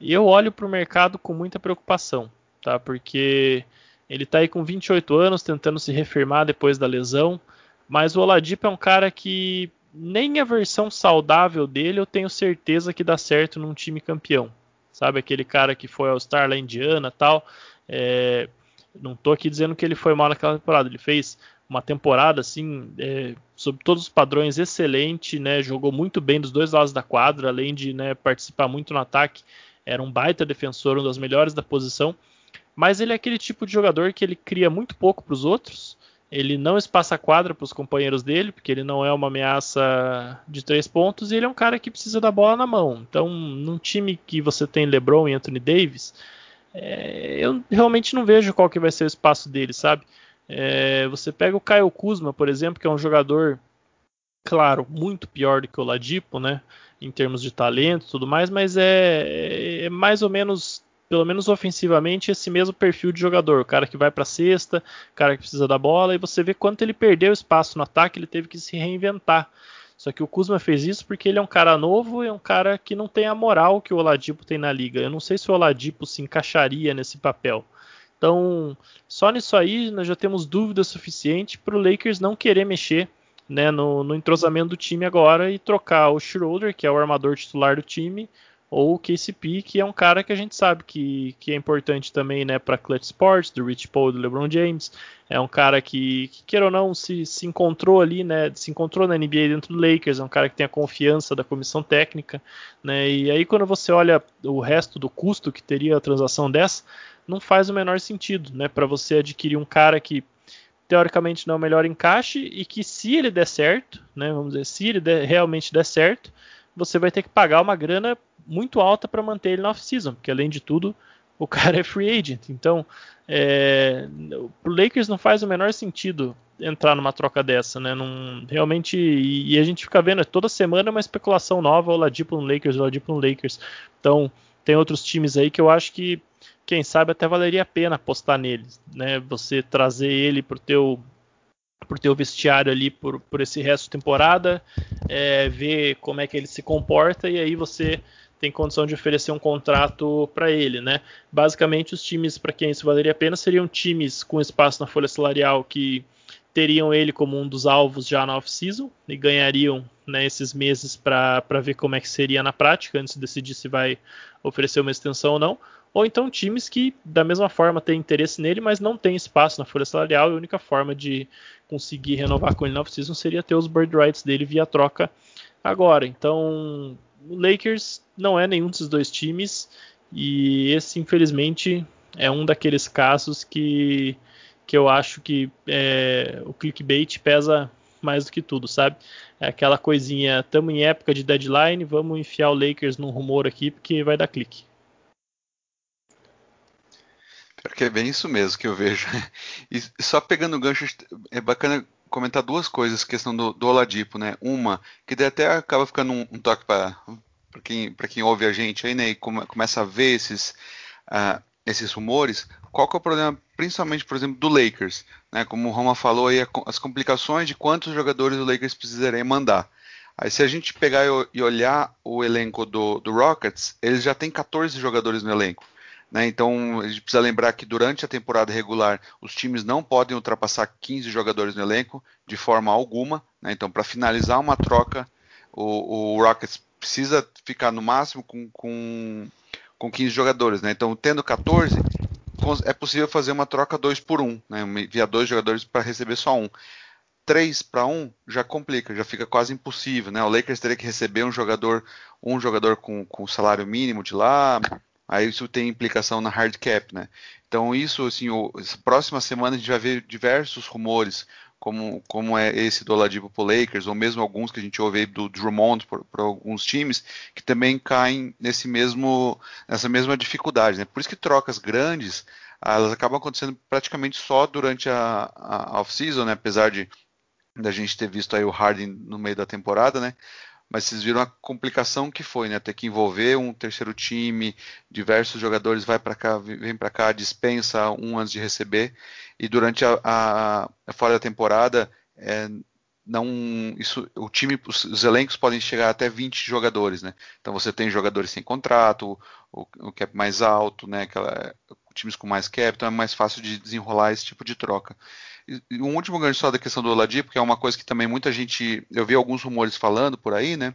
eu olho para o mercado com muita preocupação, tá? Porque ele está aí com 28 anos, tentando se reafirmar depois da lesão, mas o Oladipo é um cara que nem a versão saudável dele eu tenho certeza que dá certo num time campeão. Sabe, aquele cara que foi ao Star lá Indiana tal. É, não estou aqui dizendo que ele foi mal naquela temporada. Ele fez uma temporada assim, é, sob todos os padrões, excelente, né? Jogou muito bem dos dois lados da quadra, além de né, participar muito no ataque. Era um baita defensor, um dos melhores da posição. Mas ele é aquele tipo de jogador que ele cria muito pouco para os outros. Ele não espaça a quadra para os companheiros dele, porque ele não é uma ameaça de três pontos. E ele é um cara que precisa da bola na mão. Então, num time que você tem LeBron e Anthony Davis, é, eu realmente não vejo qual que vai ser o espaço dele, sabe? É, você pega o Kyle Kuzma, por exemplo, que é um jogador, claro, muito pior do que o Ladipo, né? Em termos de talento e tudo mais, mas é, é mais ou menos pelo menos ofensivamente, esse mesmo perfil de jogador. O cara que vai para cesta, o cara que precisa da bola, e você vê quanto ele perdeu espaço no ataque, ele teve que se reinventar. Só que o Kuzma fez isso porque ele é um cara novo e é um cara que não tem a moral que o Oladipo tem na liga. Eu não sei se o Oladipo se encaixaria nesse papel. Então, só nisso aí nós já temos dúvida suficiente para o Lakers não querer mexer né, no, no, entrosamento do time agora e trocar o Schroeder, que é o armador titular do time, ou o KCP, que é um cara que a gente sabe que, que é importante também né, para Clutch Sports, do Rich Paul do LeBron James. É um cara que, que queira ou não, se, se encontrou ali, né, se encontrou na NBA dentro do Lakers, é um cara que tem a confiança da comissão técnica. Né, e aí quando você olha o resto do custo que teria a transação dessa, não faz o menor sentido né, para você adquirir um cara que teoricamente não é o melhor encaixe e que se ele der certo, né, vamos dizer, se ele der, realmente der certo, você vai ter que pagar uma grana muito alta para manter ele na off-season, porque além de tudo, o cara é free agent. Então, é, o Lakers não faz o menor sentido entrar numa troca dessa, né? Não, realmente, e, e a gente fica vendo toda semana uma especulação nova, o Ladipo no Lakers, o Ladipo no Lakers. Então, tem outros times aí que eu acho que, quem sabe, até valeria a pena apostar neles, né? Você trazer ele pro teu por ter o vestiário ali por, por esse resto de temporada, é, ver como é que ele se comporta e aí você tem condição de oferecer um contrato para ele, né? Basicamente, os times para quem isso valeria a pena seriam times com espaço na folha salarial que teriam ele como um dos alvos já na off-season e ganhariam né, esses meses para ver como é que seria na prática antes de decidir se vai oferecer uma extensão ou não. Ou então times que, da mesma forma, têm interesse nele, mas não tem espaço na folha salarial e a única forma de conseguir renovar com ele na off-season seria ter os bird rights dele via troca agora. Então, o Lakers não é nenhum desses dois times e esse, infelizmente, é um daqueles casos que, que eu acho que é, o clickbait pesa mais do que tudo, sabe? É aquela coisinha, estamos em época de deadline, vamos enfiar o Lakers num rumor aqui porque vai dar clique.
Pior que é bem isso mesmo que eu vejo. E só pegando o gancho, é bacana comentar duas coisas, questão do, do Oladipo, né? Uma, que até acaba ficando um, um toque para quem, quem ouve a gente aí, né? E come, começa a ver esses, uh, esses rumores. Qual que é o problema, principalmente, por exemplo, do Lakers? Né? Como o Roma falou aí, as complicações de quantos jogadores o Lakers precisaria mandar. Aí se a gente pegar e olhar o elenco do, do Rockets, eles já têm 14 jogadores no elenco. Né? Então a gente precisa lembrar que durante a temporada regular os times não podem ultrapassar 15 jogadores no elenco de forma alguma. Né? Então, para finalizar uma troca, o, o, Rockets precisa ficar no máximo com, com, com 15 jogadores. Né? Então, tendo 14, é possível fazer uma troca 2 por 1, um, né? enviar dois jogadores para receber só um. 3 para 1 já complica, já fica quase impossível, né? O Lakers teria que receber um jogador, um jogador com, com salário mínimo de lá, Aí isso tem implicação na hard cap, né? Então isso, assim, o, próxima semana a gente vai ver diversos rumores, como, como é esse do Oladipo pro Lakers, ou mesmo alguns que a gente ouve do Drummond para alguns times, que também caem nesse mesmo, nessa mesma dificuldade, né? Por isso que trocas grandes, elas acabam acontecendo praticamente só durante a, a off-season, né? Apesar de da gente ter visto aí o Harden no meio da temporada, né? Mas vocês viram a complicação que foi, né? Ter que envolver um terceiro time, diversos jogadores vai para cá, vem para cá, dispensa um antes de receber. E durante a, a, a fora da temporada é, não isso o time os, os, elencos podem chegar até 20 jogadores né? Então você tem jogadores sem contrato o, o cap mais alto né? Aquela, times com mais cap então é mais fácil de desenrolar esse tipo de troca um último gancho só da questão do Oladipo que é uma coisa que também muita gente eu vi alguns rumores falando por aí né?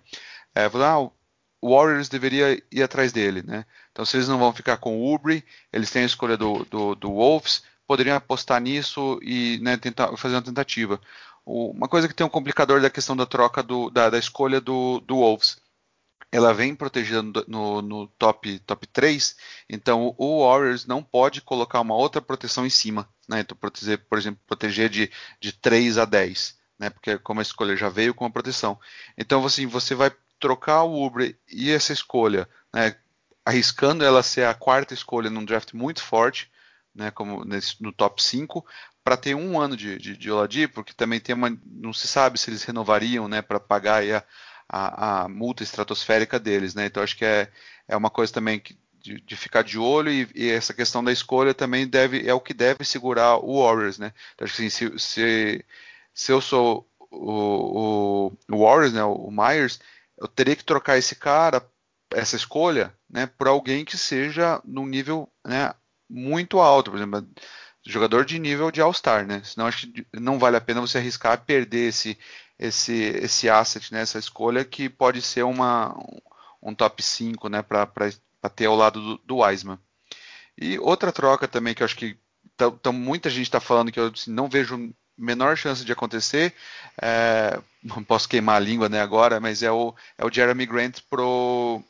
É, ah, o Warriors deveria ir atrás dele né? Então se eles não vão ficar com o Ubre eles têm a escolha do, do, do Wolves poderiam apostar nisso e né, tentar fazer uma tentativa. Uma coisa que tem um complicador da questão da troca do, da, da, escolha do, do Wolves. Ela vem protegida no, no, top, top 3, então o Warriors não pode colocar uma outra proteção em cima. Né? Então, proteger, por exemplo, proteger de, de 3 a 10, né? porque como a escolha já veio com a proteção. Então, assim, você vai trocar o Ubre e essa escolha, né? arriscando ela ser a quarta escolha num draft muito forte, né, como nesse, no top 5, para ter um ano de, de, de Oladipo, porque também tem uma, não se sabe se eles renovariam, né, para pagar a, a, a, multa estratosférica deles, né, então acho que é, é uma coisa também que, de, de, ficar de olho e, e, essa questão da escolha também deve é o que deve segurar o Warriors, né, então assim, se, se, se eu sou o, o, o Warriors, né, o Myers, eu teria que trocar esse cara, essa escolha, né, por alguém que seja num nível, né, muito alto, por exemplo, jogador de nível de All-Star, né? Senão acho que não vale a pena você arriscar perder esse esse esse asset, né? Essa escolha que pode ser uma um top 5, né, para ter ao lado do, do Wiseman. E outra troca também que eu acho que tão, tão muita gente está falando que eu assim, não vejo menor chance de acontecer, é, não posso queimar a língua né, agora, mas é o, é o Jeremy Grant pro,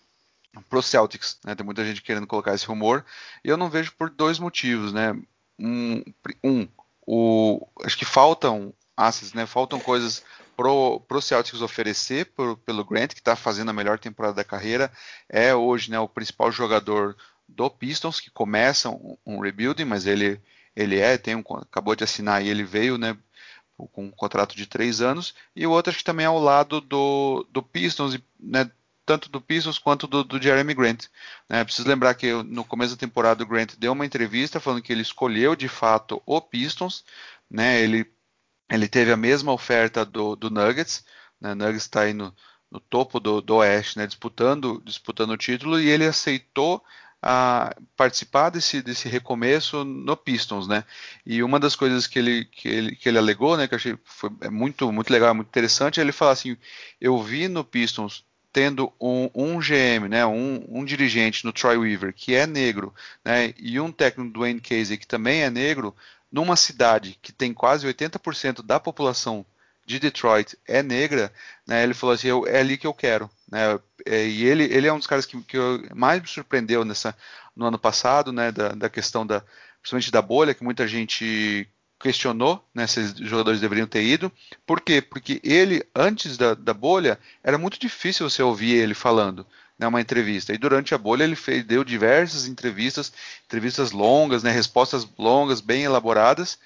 pro Celtics. Né? Tem muita gente querendo colocar esse rumor. E eu não vejo por dois motivos. Né? Um, um o, acho que faltam assets, né? faltam coisas pro, pro Celtics oferecer pelo Grant, que está fazendo a melhor temporada da carreira. É hoje né, o principal jogador do Pistons, que começa um, um rebuilding, mas ele, ele é, tem um, acabou de assinar e ele veio né, com um contrato de três anos. E o outro que também é ao lado do, do Pistons, né, tanto do Pistons quanto do, do Jeremy Grant. Né? Preciso lembrar que no começo da temporada o Grant deu uma entrevista falando que ele escolheu de fato o Pistons, né? Ele ele teve a mesma oferta do, do Nuggets, né? Nuggets está aí no, no, topo do, do Oeste, né? disputando disputando o título e ele aceitou a participar desse, desse recomeço no Pistons, né? E uma das coisas que ele, que ele, que ele alegou, né, que eu achei foi é muito, muito legal, muito interessante, é ele falar assim: eu vi no Pistons tendo um, um GM, né, um, um, dirigente no Troy Weaver que é negro, né, e um técnico do Wayne Casey que também é negro, numa cidade que tem quase 80% da população de Detroit é negra, né, ele falou assim, é ali que eu quero, né, é, e ele, ele é um dos caras que, que mais me surpreendeu nessa, no ano passado, né, da, da questão da, principalmente da bolha, que muita gente questionou né, se os jogadores deveriam ter ido. Por quê? Porque ele, antes da, da bolha, era muito difícil você ouvir ele falando né, uma entrevista. E durante a bolha ele fez, deu diversas entrevistas, entrevistas longas, né, respostas longas, bem elaboradas,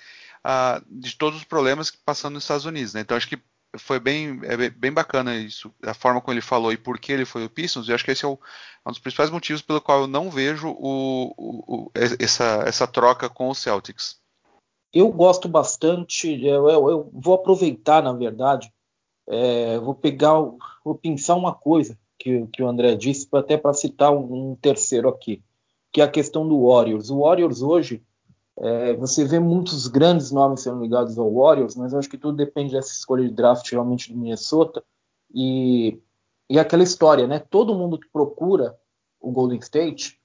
uh, de todos os problemas que passando nos Estados Unidos. Né? Então acho que foi bem, é bem bacana isso, a forma como ele falou e por que ele foi o Pistons. E acho que esse é o, um dos principais motivos pelo qual eu não vejo o, o, o, essa, essa troca com o Celtics
eu gosto bastante, eu, eu, eu vou aproveitar, na verdade, é, vou pegar, vou pensar uma coisa que, que o André disse, até para citar um, um, terceiro aqui, que é a questão do Warriors. O Warriors hoje, é, você vê muitos grandes nomes sendo ligados ao Warriors, mas acho que tudo depende dessa escolha de draft realmente do Minnesota. E, e aquela história, né? Todo mundo que procura o Golden State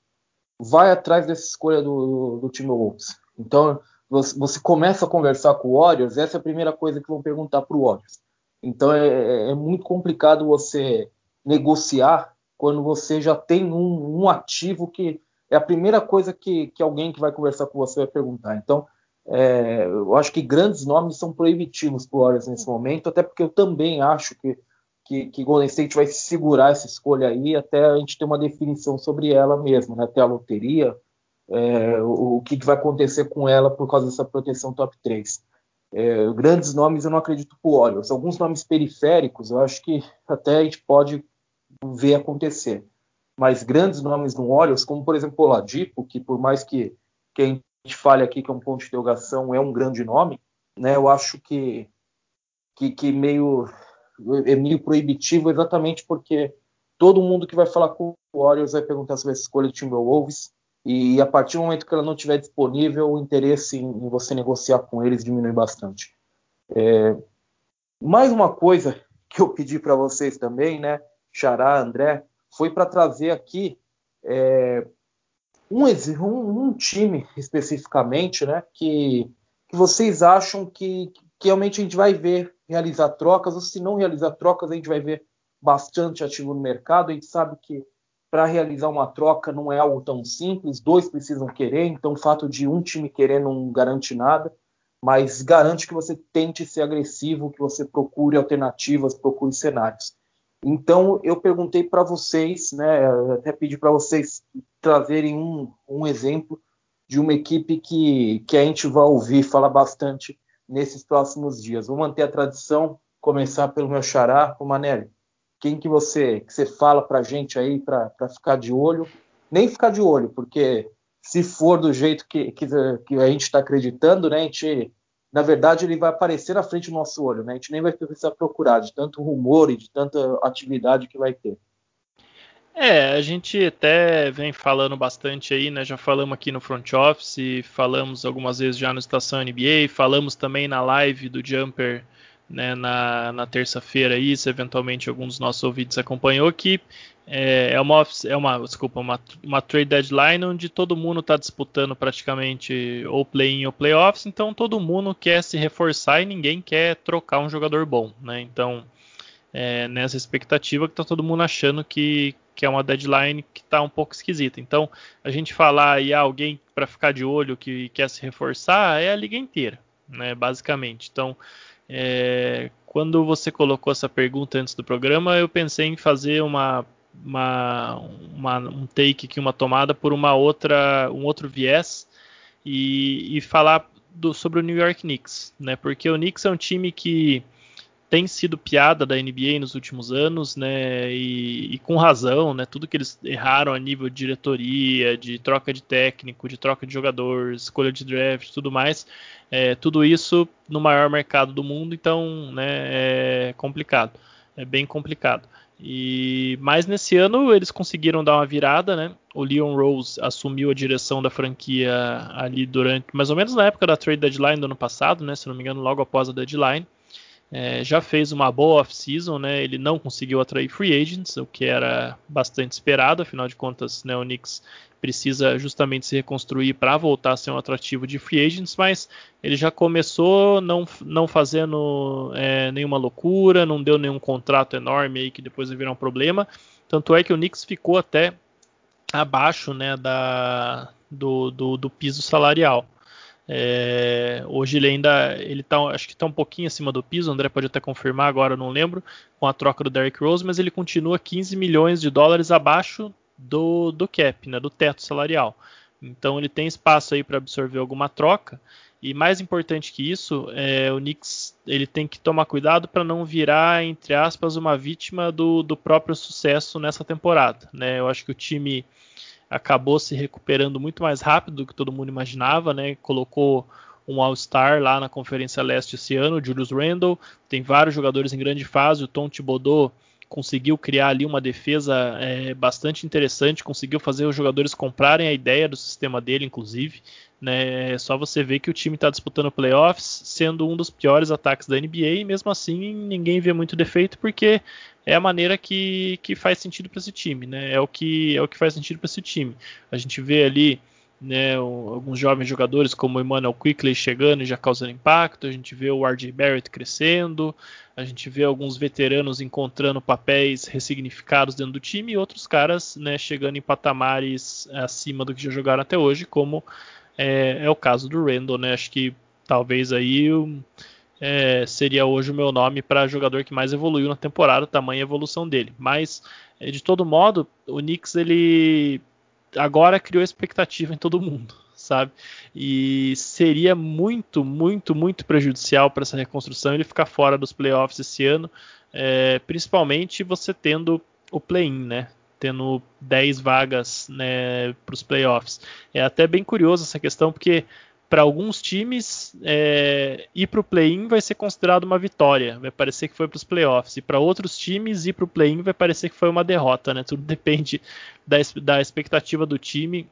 vai atrás dessa escolha do, do, do Timberwolves. Então, você começa a conversar com o Warriors, essa é a primeira coisa que vão perguntar para o Warriors. Então é, é, é, muito complicado você negociar quando você já tem um, um, ativo que é a primeira coisa que, que alguém que vai conversar com você vai perguntar. Então é, eu acho que grandes nomes são proibitivos para o Warriors nesse momento, até porque eu também acho que, que, que Golden State vai segurar essa escolha aí até a gente ter uma definição sobre ela mesmo, né? até a loteria é, o, o que, vai acontecer com ela por causa dessa proteção top 3. É, grandes nomes eu não acredito para o Orioles. Alguns nomes periféricos eu acho que até a gente pode ver acontecer. Mas grandes nomes no Orioles, como por exemplo o Ladipo, que por mais que, que a gente fale aqui que é um ponto de interrogação, é um grande nome, né? Eu acho que, que, que meio é meio proibitivo exatamente porque todo mundo que vai falar com o Orioles vai perguntar sobre a escolha do Timberwolves e a partir do momento que ela não estiver disponível, o interesse em, em, você negociar com eles diminui bastante. É, mais uma coisa que eu pedi para vocês também, né, Xará, André, foi para trazer aqui é, um, um, time especificamente, né, que, que vocês acham que, que realmente a gente vai ver realizar trocas, ou se não realizar trocas, a gente vai ver bastante ativo no mercado. A gente sabe que para realizar uma troca não é algo tão simples, dois precisam querer, então o fato de um time querer não garante nada, mas garante que você tente ser agressivo, que você procure alternativas, procure cenários. Então eu perguntei para vocês, né, até pedi para vocês trazerem um, um, exemplo de uma equipe que, que a gente vai ouvir falar bastante nesses próximos dias. Vou manter a tradição, começar pelo meu xará, o Manelli quem que você que você fala para gente aí para ficar de olho? Nem ficar de olho, porque se for do jeito que, que, que a gente está acreditando, né, a gente, na verdade, ele vai aparecer na frente do nosso olho, né? A gente nem vai precisar procurar de tanto rumor e de tanta atividade que vai ter.
É, a gente até vem falando bastante aí, né? Já falamos aqui no Front Office, falamos algumas vezes já no Estação NBA, falamos também na live do Jumper né, na, na terça-feira aí, se eventualmente algum dos nossos ouvintes acompanhou, que é, é uma, é uma, desculpa, uma, uma trade deadline onde todo mundo está disputando praticamente ou play-in ou playoffs, então todo mundo quer se reforçar e ninguém quer trocar um jogador bom, né? Então, é, nessa expectativa que está todo mundo achando que, que é uma deadline que está um pouco esquisita. Então, a gente falar aí ah, alguém para ficar de olho que quer se reforçar é a liga inteira, né? Basicamente. Então, é, quando você colocou essa pergunta antes do programa, eu pensei em fazer uma, uma, uma um take aqui, uma tomada por uma outra, um outro viés e, e falar do, sobre o New York Knicks, né? Porque o Knicks é um time que tem sido piada da NBA nos últimos anos, né? E, e, com razão, né? Tudo que eles erraram a nível de diretoria, de troca de técnico, de troca de jogadores, escolha de draft, tudo mais, é, tudo isso no maior mercado do mundo, então, né? É complicado, é bem complicado. E mas nesse ano eles conseguiram dar uma virada, né? O Leon Rose assumiu a direção da franquia ali durante, mais ou menos na época da trade deadline do ano passado, né? Se não me engano, logo após a deadline. É, já fez uma boa off-season, né? Ele não conseguiu atrair free agents, o que era bastante esperado, afinal de contas, né, o Knicks precisa justamente se reconstruir para voltar a ser um atrativo de free agents, mas ele já começou não, não fazendo é, nenhuma loucura, não deu nenhum contrato enorme aí que depois virar um problema. Tanto é que o Knicks ficou até abaixo né, da, do, do, do piso salarial. É, hoje ele ainda ele tá, acho que está um pouquinho acima do piso, o André pode até confirmar agora, não lembro, com a troca do Derrick Rose, mas ele continua 15 milhões de dólares abaixo do, do cap, né, do teto salarial. Então ele tem espaço aí para absorver alguma troca. E mais importante que isso, é, o Knicks ele tem que tomar cuidado para não virar, entre aspas, uma vítima do, do próprio sucesso nessa temporada. Né? Eu acho que o time acabou se recuperando muito mais rápido do que todo mundo imaginava, né? Colocou um All-Star lá na Conferência Leste esse ano, Julius Randle, tem vários jogadores em grande fase, o Tom Thibodeau conseguiu criar ali uma defesa é, bastante interessante, conseguiu fazer os jogadores comprarem a ideia do sistema dele, inclusive. Né? É só você ver que o time está disputando playoffs, sendo um dos piores ataques da NBA, e mesmo assim ninguém vê muito defeito, porque é a maneira que, que faz sentido para esse time, né? É o que é o que faz sentido para esse time. A gente vê ali né, alguns jovens jogadores como o Emmanuel Quickley chegando e já causando impacto, a gente vê o RJ Barrett crescendo, a gente vê alguns veteranos encontrando papéis ressignificados dentro do time e outros caras né, chegando em patamares acima do que já jogaram até hoje, como é, é o caso do Randall, né? Acho que talvez aí é, seria hoje o meu nome para jogador que mais evoluiu na temporada, tamanha evolução dele. Mas, de todo modo, o Knicks ele agora criou expectativa em todo mundo, sabe? E seria muito, muito, muito prejudicial para essa reconstrução ele ficar fora dos playoffs esse ano, é, principalmente você tendo o play-in, né? Tendo 10 vagas né, para os playoffs. É até bem curioso essa questão, porque para alguns times, é, ir para o play-in vai ser considerado uma vitória, vai parecer que foi para os playoffs. E para outros times, ir para o play-in vai parecer que foi uma derrota, né? Tudo depende da, da expectativa do time,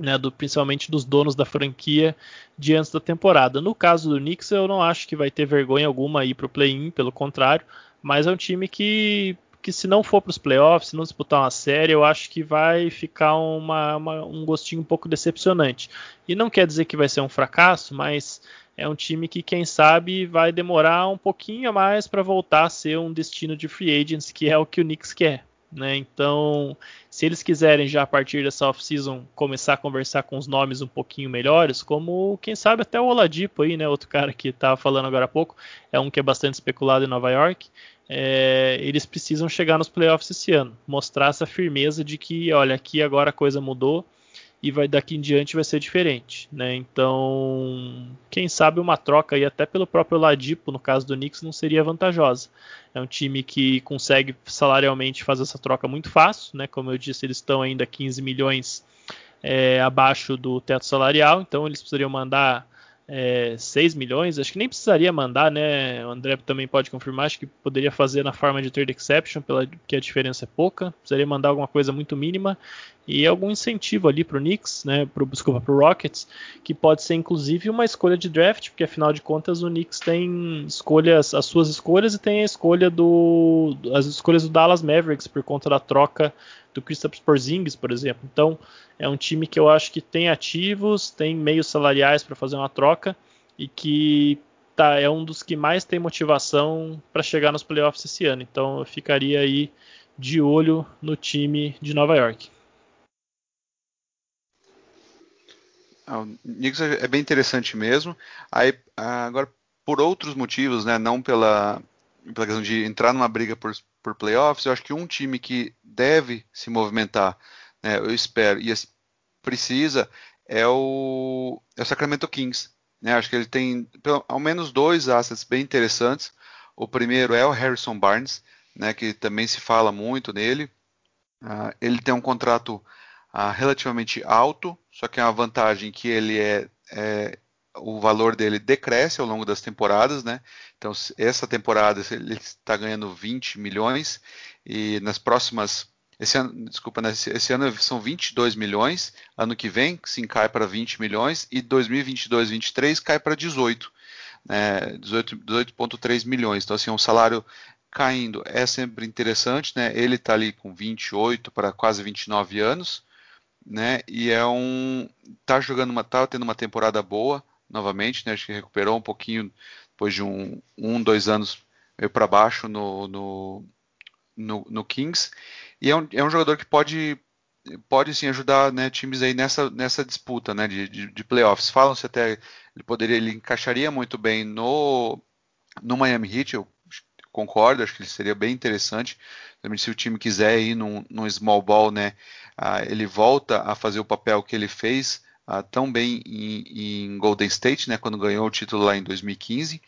né, do, principalmente dos donos da franquia diante da temporada. No caso do Knicks, eu não acho que vai ter vergonha alguma ir para o play-in, pelo contrário, mas é um time que que se não for para os playoffs, se não disputar uma série, eu acho que vai ficar uma, uma, um gostinho um pouco decepcionante. E não quer dizer que vai ser um fracasso, mas é um time que, quem sabe, vai demorar um pouquinho a mais para voltar a ser um destino de free agents, que é o que o Knicks quer. Né? Então, se eles quiserem já a partir dessa off-season começar a conversar com os nomes um pouquinho melhores, como quem sabe até o Oladipo aí, né? Outro cara que estava falando agora há pouco, é um que é bastante especulado em Nova York é, eles precisam chegar nos playoffs esse ano, mostrar essa firmeza de que, olha, aqui agora a coisa mudou e vai daqui em diante vai ser diferente, né? Então, quem sabe uma troca aí até pelo próprio Ladipo, no caso do Knicks, não seria vantajosa. É um time que consegue salarialmente fazer essa troca muito fácil, né? Como eu disse, eles estão ainda 15 milhões é, abaixo do teto salarial, então eles precisariam mandar é, 6 milhões, acho que nem precisaria mandar, né? O André também pode confirmar, acho que poderia fazer na forma de trade exception, pela, porque a diferença é pouca. Precisaria mandar alguma coisa muito mínima e algum incentivo ali para o Knicks, né? Pro, desculpa, para o Rockets, que pode ser inclusive uma escolha de draft, porque afinal de contas o Knicks tem escolhas, as suas escolhas e tem a escolha do, as escolhas do Dallas Mavericks por conta da troca do Kristaps Porzingis, por exemplo. Então, é um time que eu acho que tem ativos, tem meios salariais para fazer uma troca e que tá, é um dos que mais tem motivação para chegar nos playoffs esse ano. Então, eu ficaria aí de olho no time de Nova York.
Ah, o Knicks é bem interessante mesmo. Aí, agora, por outros motivos, né, não pela, pela questão de entrar numa briga por, por playoffs, eu acho que um time que deve se movimentar, né, eu espero, e precisa, é o, é o Sacramento Kings. Né, acho que ele tem pelo, ao menos dois assets bem interessantes. O primeiro é o Harrison Barnes, né, que também se fala muito nele. Uh, ele tem um contrato uh, relativamente alto, só que é uma vantagem que ele é, é o valor dele decresce ao longo das temporadas, né? Então, essa temporada ele está ganhando 20 milhões e nas próximas esse ano, desculpa, né, esse ano são 22 milhões, ano que vem sim cai para 20 milhões e 2022, 23 cai para 18, né, 18,3 milhões. Então assim, é um salário caindo é sempre interessante, né? Ele está ali com 28 para quase 29 anos, né? E é um tá jogando uma tá tendo uma temporada boa, novamente, né? Acho que recuperou um pouquinho depois de um, um dois anos meio para baixo no, no, no, no, Kings. E é um, é um jogador que pode pode sim ajudar né, times aí nessa, nessa disputa né, de, de, de playoffs. Falam-se até ele poderia ele encaixaria muito bem no, no Miami Heat. Eu concordo, acho que ele seria bem interessante. Também se o time quiser ir num, num small ball, né, ah, ele volta a fazer o papel que ele fez uh, tão bem em, em, Golden State, né, quando ganhou o título lá em 2015.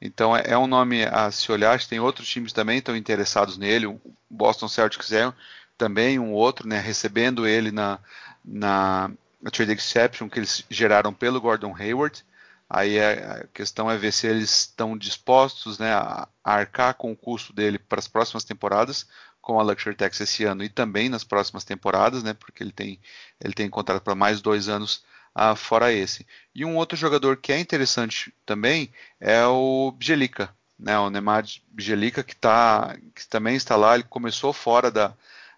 Então é, é um nome a se olhar. Tem outros times também estão interessados nele. O Boston Celtics é também um outro, né, recebendo ele na, na, na trade exception que eles geraram pelo Gordon Hayward. Aí é, a questão é ver se eles estão dispostos né, a arcar com o custo dele para as próximas temporadas, com a Luxury Tax esse ano e também nas próximas temporadas, né? Porque ele tem ele tem contrato para mais dois anos ah, fora esse. E um outro jogador que é interessante também é o Bjelica, né? O Neymar Bjelica que tá que também está lá. Ele começou fora da,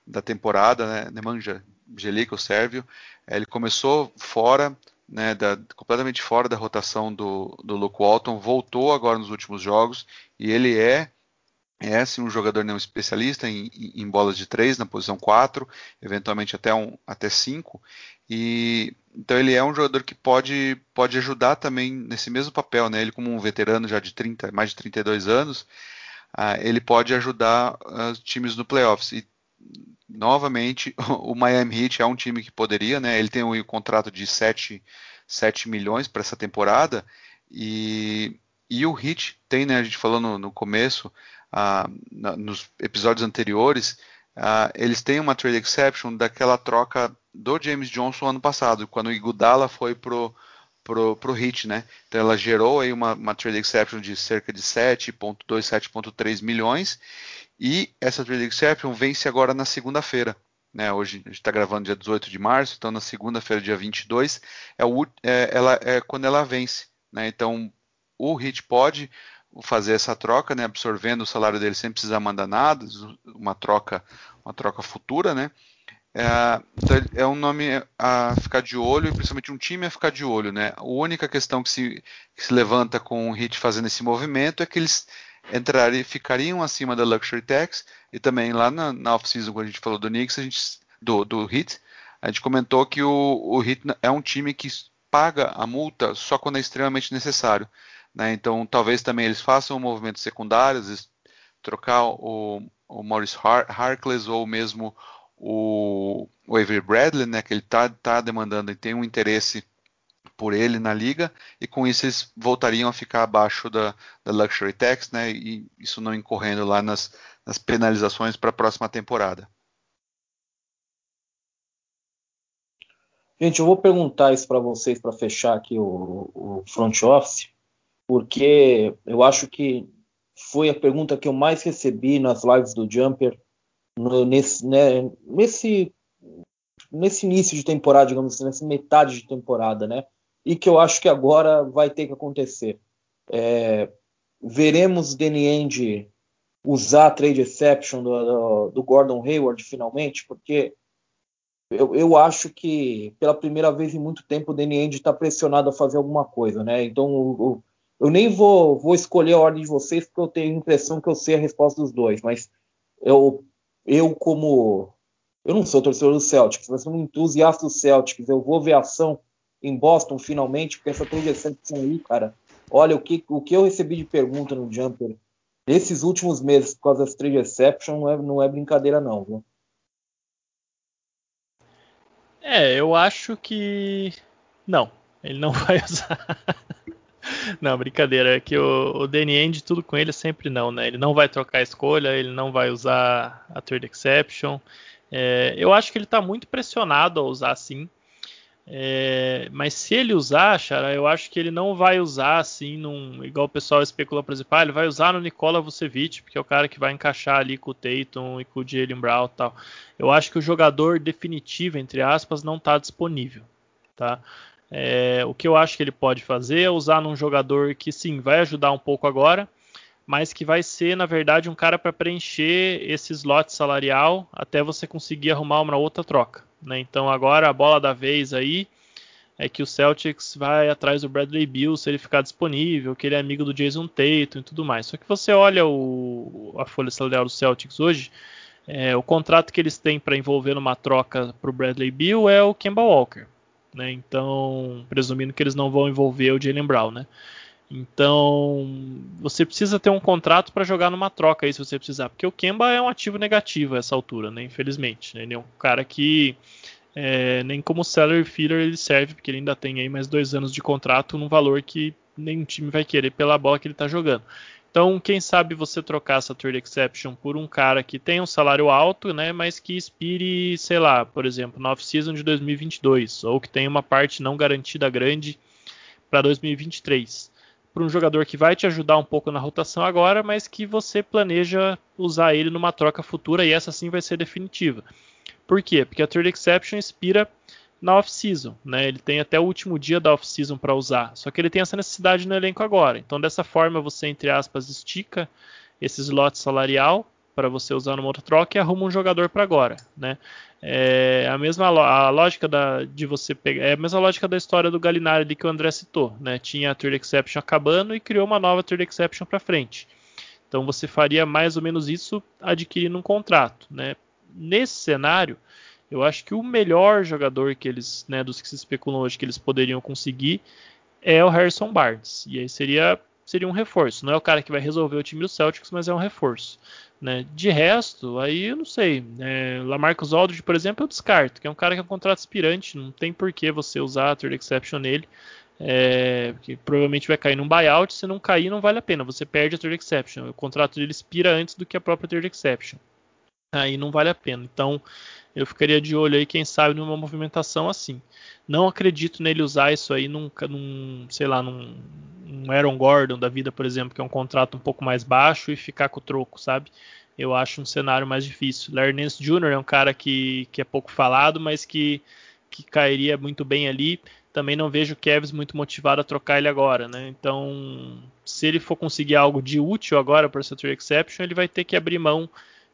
da temporada, né? Nemanja Bjelica, o sérvio, ele começou fora. Né, da, completamente fora da rotação do, do Luke Walton, voltou agora nos últimos jogos e ele é é um jogador não especialista em, em, bolas de três na posição 4, eventualmente até um até 5. E então ele é um jogador que pode, pode ajudar também nesse mesmo papel, né? Ele como um veterano já de 30, mais de 32 anos, uh, ele pode ajudar os uh, times no playoffs. E novamente, o Miami Heat é um time que poderia, né? Ele tem um contrato de 7, 7 milhões para essa temporada e, e o Heat tem, né? A gente falou no, no começo, na, nos episódios anteriores, ah, eles têm uma trade exception daquela troca do James Johnson ano passado, quando o Iguodala foi pro pro, pro Heat, né? Então ela gerou aí uma, uma trade exception de cerca de 7.2, 7.3 milhões e essa trade exception vence agora na segunda-feira. Né, hoje a gente está gravando dia 18 de março, então na segunda-feira, dia 22, é, o, é, ela, é quando ela vence. Né, então o Heat pode fazer essa troca, né, absorvendo o salário dele sem precisar mandar nada, uma troca, uma troca futura, né? É, então é um nome a ficar de olho, e principalmente um time a ficar de olho, né? A única questão que se, que se levanta com o Hit fazendo esse movimento é que eles entrariam, ficariam acima da Luxury Tax, e também lá na, na off-season, quando a gente falou do Knicks, a gente, do, do Hit, a gente comentou que o, o Hit é um time que paga a multa só quando é extremamente necessário. Né? Então, talvez também eles façam um movimento secundário, trocar o, o Maurice Har Harkless ou mesmo o, o Avery Bradley, né, que ele está tá demandando e tem um interesse por ele na liga, e com isso eles voltariam a ficar abaixo da, da Luxury Tax, né, e isso não incorrendo lá nas, nas penalizações para a próxima temporada.
Gente, eu vou perguntar isso para vocês para fechar aqui o, o front office, porque eu acho que foi a pergunta que eu mais recebi nas lives do Jumper no, nesse, né, nesse, nesse início de temporada, digamos assim, nessa metade de temporada, né? E que eu acho que agora vai ter que acontecer. É, veremos Danny End usar a trade exception do, do, do, Gordon Hayward finalmente, porque eu, eu, acho que pela primeira vez em muito tempo o Danny End está pressionado a fazer alguma coisa, né? Então eu, eu nem vou, vou escolher a ordem de vocês porque eu tenho a impressão que eu sei a resposta dos dois, mas eu eu como eu não sou torcedor do Celtics, mas sou um entusiasta do Celtics, eu vou ver ação em Boston finalmente, porque essa projeção aí, cara, olha o que, o que eu recebi de pergunta no Jumper nesses últimos meses por causa das trade exception não é, não é brincadeira não, viu?
É, eu acho que não, ele não vai usar. Não, brincadeira. É que o, o Danny End, tudo com ele sempre não, né? Ele não vai trocar a escolha, ele não vai usar a third exception. É, eu acho que ele está muito pressionado a usar sim. É, mas se ele usar, Chara, eu acho que ele não vai usar assim, num, igual o pessoal especula, por exemplo, ah, ele vai usar no Nikola Vucevic, porque é o cara que vai encaixar ali com o Tatum e com o Jalen Brown e tal. Eu acho que o jogador definitivo, entre aspas, não está disponível, tá? É, o que eu acho que ele pode fazer é usar num jogador que sim vai ajudar um pouco agora, mas que vai ser na verdade um cara para preencher esse slot salarial até você conseguir arrumar uma outra troca. Né? Então agora a bola da vez aí é que o Celtics vai atrás do Bradley Bill se ele ficar disponível, que ele é amigo do Jason Tatum e tudo mais. Só que você olha o, a folha salarial do Celtics hoje, é, o contrato que eles têm para envolver numa troca para o Bradley Bill é o Kemba Walker né? Então, presumindo que eles não vão envolver o Jalen Brown, né? Então, você precisa ter um contrato para jogar numa troca aí se você precisar, porque o Kemba é um ativo negativo a essa altura, né? Infelizmente, né? ele é um cara que é, nem como salary filler ele serve, porque ele ainda tem aí mais dois anos de contrato num valor que nenhum time vai querer pela bola que ele está jogando. Então, quem sabe você trocar essa trade exception por um cara que tem um salário alto, né, mas que expire, sei lá, por exemplo, na off-season de 2022, ou que tem uma parte não garantida grande para 2023. Para um jogador que vai te ajudar um pouco na rotação agora, mas que você planeja usar ele numa troca futura e essa sim vai ser definitiva. Por quê? Porque a trade exception expira na off-season, né? Ele tem até o último dia da off-season para usar. Só que ele tem essa necessidade no elenco agora. Então, dessa forma, você, entre aspas, estica esse slot salarial para você usar numa outra troca e arruma um jogador para agora, né? É a mesma a lógica da, de você pegar, é a mesma lógica da história do Galinari ali que o André citou, né? Tinha a Third Exception acabando e criou uma nova Third Exception para frente. Então você faria mais ou menos isso adquirindo um contrato, né? Nesse cenário, eu acho que o melhor jogador que eles, né, dos que se especulam hoje que eles poderiam conseguir é o Harrison Barnes. E aí seria seria um reforço. Não é o cara que vai resolver o time do Celtics, mas é um reforço. Né? De resto, aí eu não sei. É, Lamarcus Aldridge, por exemplo, eu descarto, que é um cara que é um contrato aspirante, não tem por que você usar a third exception nele. É, porque provavelmente vai cair num buyout, se não cair não vale a pena, você perde a third exception. O contrato dele expira antes do que a própria third exception. Aí não vale a pena. Então eu ficaria de olho aí, quem sabe, numa movimentação assim. Não acredito nele usar isso aí nunca, num, sei lá, num, um Aaron Gordon da vida, por exemplo, que é um contrato um pouco mais baixo e ficar com o troco, sabe? Eu acho um cenário mais difícil. Larry Nance Jr. é um cara que, que é pouco falado, mas que, que cairia muito bem ali. Também não vejo o Kevs muito motivado a trocar ele agora, né? Então, se ele for conseguir algo de útil agora para essa trade exception, ele vai ter que abrir mão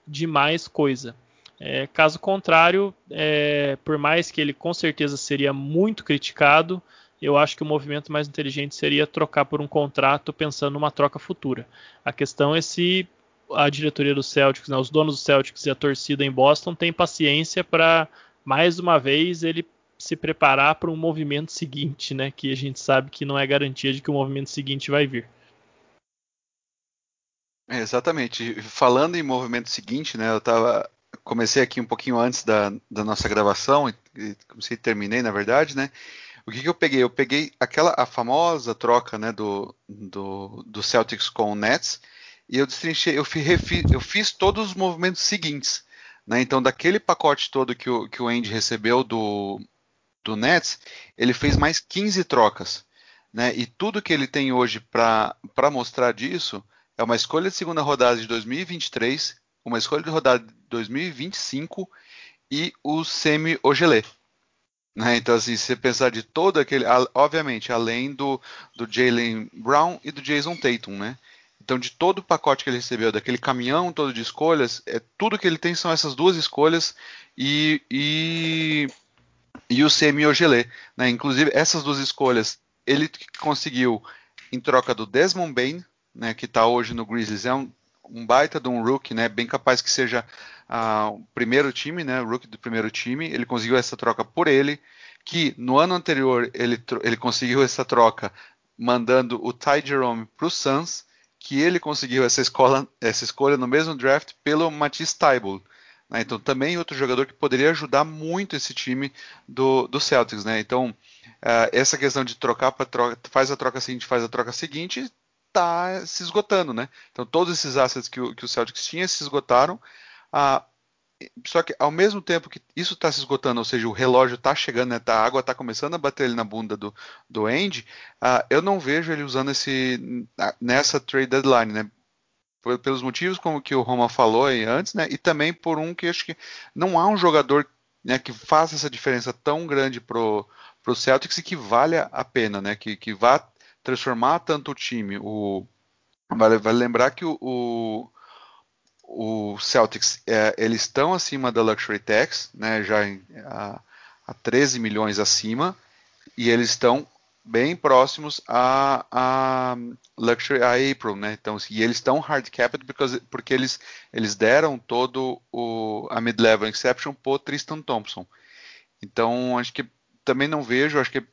de mais coisa. É, caso contrário, é, por mais que ele com certeza seria muito criticado, eu acho que o movimento mais inteligente seria trocar por um contrato pensando numa troca futura. A questão é se a diretoria do Celtics, né, os donos do Celtics e a torcida em Boston têm paciência para mais uma vez ele se preparar para um movimento seguinte, né, que a gente sabe que não é garantia de que o movimento seguinte vai vir.
Exatamente. Falando em movimento seguinte, né, eu tava comecei aqui um pouquinho antes da, da nossa gravação e comecei e terminei, na verdade, né? O que, que eu peguei? Eu peguei aquela a famosa troca né, do, do, do Celtics com o Nets e eu destrinchei, eu, refi, eu fiz todos os movimentos seguintes. Né? Então, daquele pacote todo que o, que o Andy recebeu do, do Nets, ele fez mais 15 trocas. Né? E tudo que ele tem hoje para mostrar disso é uma escolha de segunda rodada de 2023, uma escolha de rodada de 2025 e o Semi Ogelê. Né? Então, assim, se você pensar de todo aquele. Obviamente, além do, do Jalen Brown e do Jason Tatum, né? Então, de todo o pacote que ele recebeu, daquele caminhão todo de escolhas, é, tudo que ele tem são essas duas escolhas e, e, e o Semi Ogelê. Né? Inclusive, essas duas escolhas ele conseguiu em troca do Desmond Bain, né, que está hoje no Grizzlies, é um, um baita de um rookie, né, bem capaz que seja uh, o primeiro time, né, o rookie do primeiro time. Ele conseguiu essa troca por ele, que no ano anterior ele, ele conseguiu essa troca mandando o Ty Jerome para o Suns, que ele conseguiu essa, escola, essa escolha no mesmo draft pelo Matisse Tybalt. Né? Então também outro jogador que poderia ajudar muito esse time do, do Celtics. Né? Então uh, essa questão de trocar para troca, faz a troca seguinte, faz a troca seguinte, está se esgotando, né? Então todos esses assets que o, que o Celtics tinha se esgotaram. Ah, só que ao mesmo tempo que isso está se esgotando, ou seja, o relógio está chegando, né, tá, a água está começando a bater ele na bunda do, do Andy, ah, eu não vejo ele usando esse nessa trade deadline, né? Pelos motivos como que o Roma falou aí antes, né? E também por um que acho que não há um jogador né, que faça essa diferença tão grande pro pro Celtics e que valha a pena, né? Que, que vá transformar tanto o time. O, vale, vale lembrar que o, o, o Celtics é, eles estão acima da Luxury Tax, né, já em, a, a 13 milhões acima, e eles estão bem próximos a, a Luxury a April, né? Então, e eles estão hard capped porque, porque eles, eles deram todo o, a mid-level exception por Tristan Thompson. Então, acho que também não vejo, acho que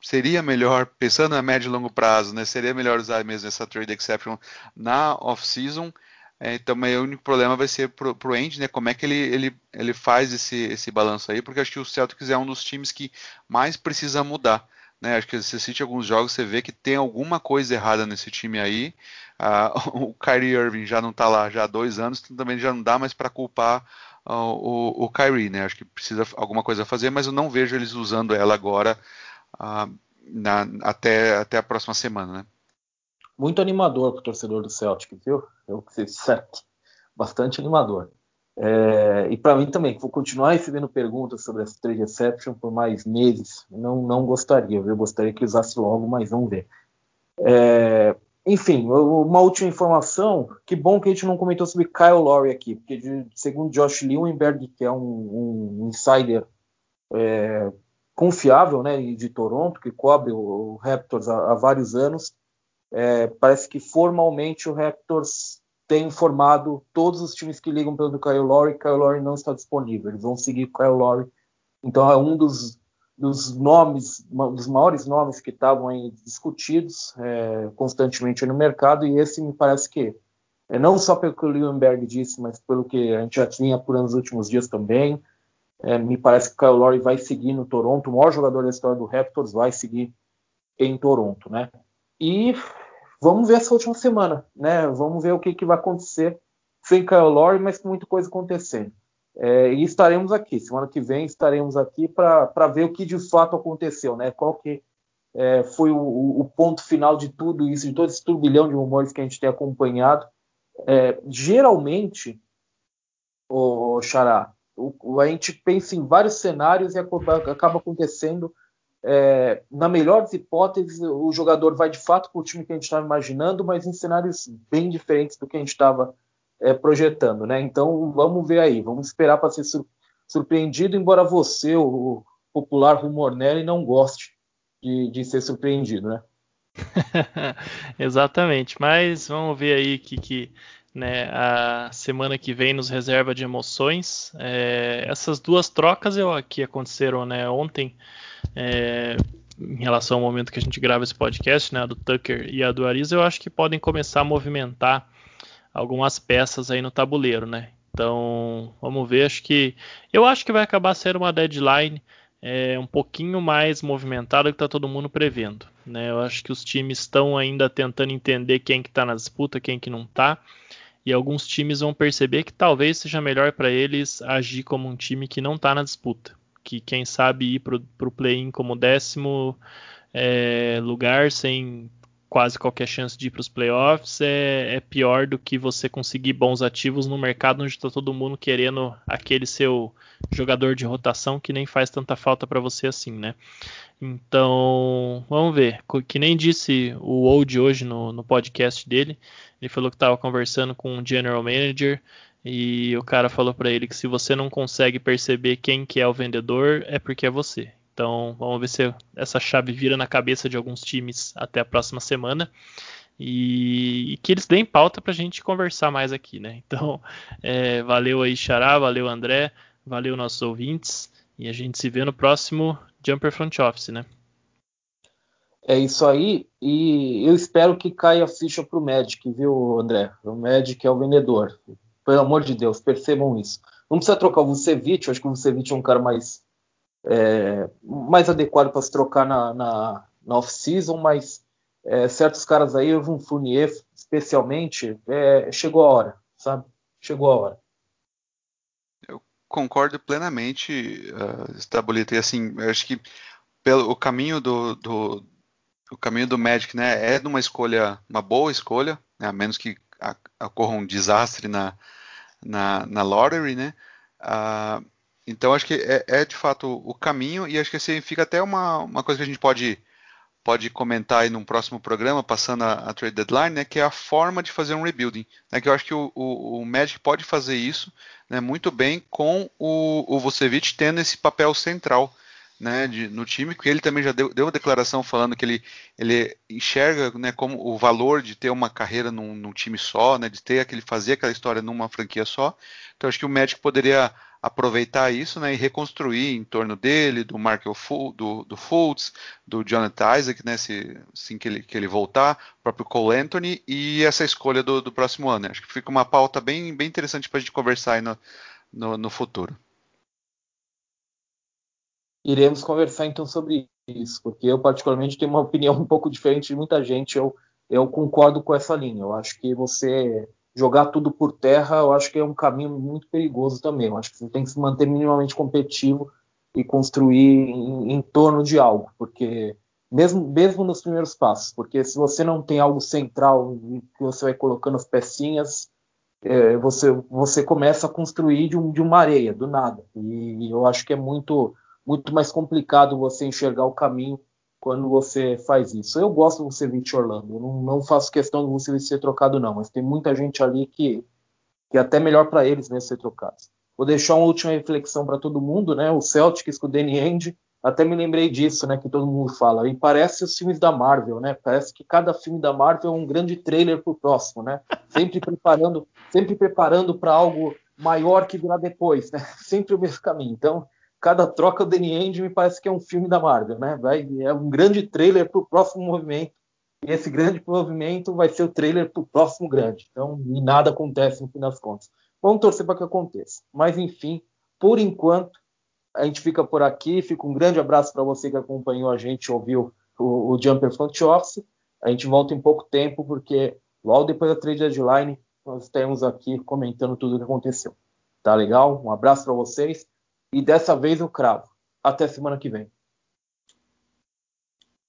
seria melhor, pensando a médio e longo prazo, né, seria melhor usar mesmo essa trade exception na off-season. É, então, o único problema vai ser pro, pro Andy, né? Como é que ele, ele, ele faz esse, esse balanço aí? Porque acho que o Celtics é um dos times que mais precisa mudar. Né? Acho que você assiste alguns jogos, você vê que tem alguma coisa errada nesse time aí. Ah, o Kyrie Irving já não está lá já há dois anos, então também já não dá mais para culpar uh, o, o Kyrie, né? Acho que precisa alguma coisa fazer, mas eu não vejo eles usando ela agora uh, na, até, até a próxima semana, né?
Muito animador para o torcedor do Celtic, viu? Eu que disser bastante animador. É, e para mim também, vou continuar recebendo perguntas sobre essa trade exception por mais meses. Não, não gostaria, eu gostaria que usasse logo, mas vamos ver. É, enfim, uma última informação. Que bom que a gente não comentou sobre Kyle Lowry aqui, porque de, segundo Josh Lewinberg, que é um, um insider é, confiável né, de Toronto, que cobre o, Raptors há, há vários anos. É, parece que formalmente o Raptors tem informado todos os times que ligam pelo Kyle Lowry, Kyle Lowry não está disponível. Eles vão seguir Kyle Lowry. Então é um dos dos nomes, dos maiores nomes que estavam aí discutidos é, constantemente no mercado, e esse me parece que, é, não só pelo que o Lewinberg disse, mas pelo que a gente já tinha por nos últimos dias também, é, me parece que o Kyle Lowry vai seguir no Toronto, o maior jogador da história do Raptors vai seguir em Toronto, né? E vamos ver essa última semana, né? Vamos ver o que, que vai acontecer sem Kyle Lowry, mas com muita coisa acontecendo. É, e estaremos aqui, semana que vem estaremos aqui para ver o que de fato aconteceu, né? Qual que é, foi o, o, ponto final de tudo isso, de todo esse turbilhão de rumores que a gente tem acompanhado. É, geralmente, o Xará, o, a gente pensa em vários cenários e acaba acontecendo. É, na melhor das hipóteses, o jogador vai de fato para o time que a gente estava imaginando, mas em cenários bem diferentes do que a gente estava é, projetando, né? Então vamos ver aí, vamos esperar para ser sur surpreendido, embora você, o popular Rumornelli, não goste de, de ser surpreendido, né?
Exatamente, mas vamos ver aí que, que né, a semana que vem nos reserva de emoções. É, essas duas trocas eu, que aconteceram né, ontem, é, em relação ao momento que a gente grava esse podcast, né, a do Tucker e a do Ariza, eu acho que podem começar a movimentar algumas peças aí no tabuleiro, né? Então, vamos ver. Acho que eu acho que vai acabar sendo uma deadline é, um pouquinho mais movimentada que está todo mundo prevendo. Né? Eu acho que os times estão ainda tentando entender quem que está na disputa, quem que não está. E alguns times vão perceber que talvez seja melhor para eles agir como um time que não está na disputa. Que quem sabe ir para o play-in como décimo é, lugar sem quase qualquer chance de ir para os playoffs é, é, pior do que você conseguir bons ativos no mercado onde está todo mundo querendo aquele seu jogador de rotação que nem faz tanta falta para você assim, né? Então, vamos ver. Que nem disse o Old hoje no, no podcast dele, ele falou que estava conversando com um general manager e o cara falou para ele que se você não consegue perceber quem que é o vendedor, é porque é você. Então vamos ver se essa chave vira na cabeça de alguns times até a próxima semana. E, e que eles deem pauta para a gente conversar mais aqui, né? Então, é, valeu aí, Xará, valeu, André, valeu, nossos ouvintes. E a gente se vê no próximo Jumper Front Office, né?
É isso aí, e eu espero que caia a ficha pro Magic, viu, André? O Magic é o vendedor. Pelo amor de Deus, percebam isso. Não precisa trocar o Vucevic, eu acho que o Vucevic é um cara mais é, mais adequado para se trocar na, na, na off-season, mas é, certos caras aí, o Fournier especialmente, é, chegou a hora, sabe? Chegou a hora.
Eu concordo plenamente, uh, Stabulita, e assim, acho que pelo o caminho do, do o caminho do Magic, né, é uma escolha, uma boa escolha, né, a menos que ocorra um desastre na, na, na lottery, né, uh, então acho que é, é, de fato o caminho e acho que assim, fica até uma, uma coisa que a gente pode, pode comentar aí num próximo programa, passando a, a trade deadline, né, que é a forma de fazer um rebuilding. Né, que eu acho que o, o, o Magic pode fazer isso né, muito bem com o, o Vucevic tendo esse papel central né, de, no time, porque ele também já deu, deu uma declaração falando que ele, ele enxerga né, como o valor de ter uma carreira num, num, time só, né, de ter aquele fazer aquela história numa franquia só. Então acho que o Magic poderia aproveitar isso né, e reconstruir em torno dele, do Markel do, do Fultz, do Jonathan Isaac, né, se, assim que ele, que ele voltar, o próprio Cole Anthony e essa escolha do, do próximo ano. Acho que fica uma pauta bem, bem interessante para a gente conversar aí no, no, no futuro.
Iremos conversar então sobre isso, porque eu particularmente tenho uma opinião um pouco diferente de muita gente. Eu, eu concordo com essa linha. Eu acho que você jogar tudo por terra, eu acho que é um caminho muito perigoso também. Eu acho que você tem que se manter minimamente competitivo e construir em, em torno de algo, porque mesmo, mesmo nos primeiros passos, porque se você não tem algo central que você vai colocando as pecinhas, é, você, você começa a construir de, um, de uma areia, do nada. E eu acho que é muito muito mais complicado você enxergar o caminho quando você faz isso. Eu gosto do Vucevic Orlando, eu não, não faço questão do Vucevic ser trocado não, mas tem muita gente ali que, que é até melhor para eles mesmo ser trocados. Vou deixar uma última reflexão para todo mundo, né? O Celtics com o Danny Ainge, até me lembrei disso, né? Que todo mundo fala. E parece os filmes da Marvel, né? Parece que cada filme da Marvel é um grande trailer para o próximo, né? Sempre preparando, sempre preparando para algo maior que virá depois, né? Sempre o mesmo caminho. Então, cada troca do Danny Ainge me parece que é um filme da Marvel, né? Vai, é um grande trailer para o próximo movimento. E esse grande movimento vai ser o trailer para o próximo grande. Então, e nada acontece no fim das contas. Vamos torcer para que aconteça. Mas, enfim, por enquanto, a gente fica por aqui. Fica um grande abraço para você que acompanhou a gente, ouviu o, o Jumper Front Office. A gente volta em pouco tempo, porque logo depois da trade deadline, nós estamos aqui comentando tudo o que aconteceu. Tá legal? Um abraço para vocês. E dessa vez eu cravo. Até semana que vem.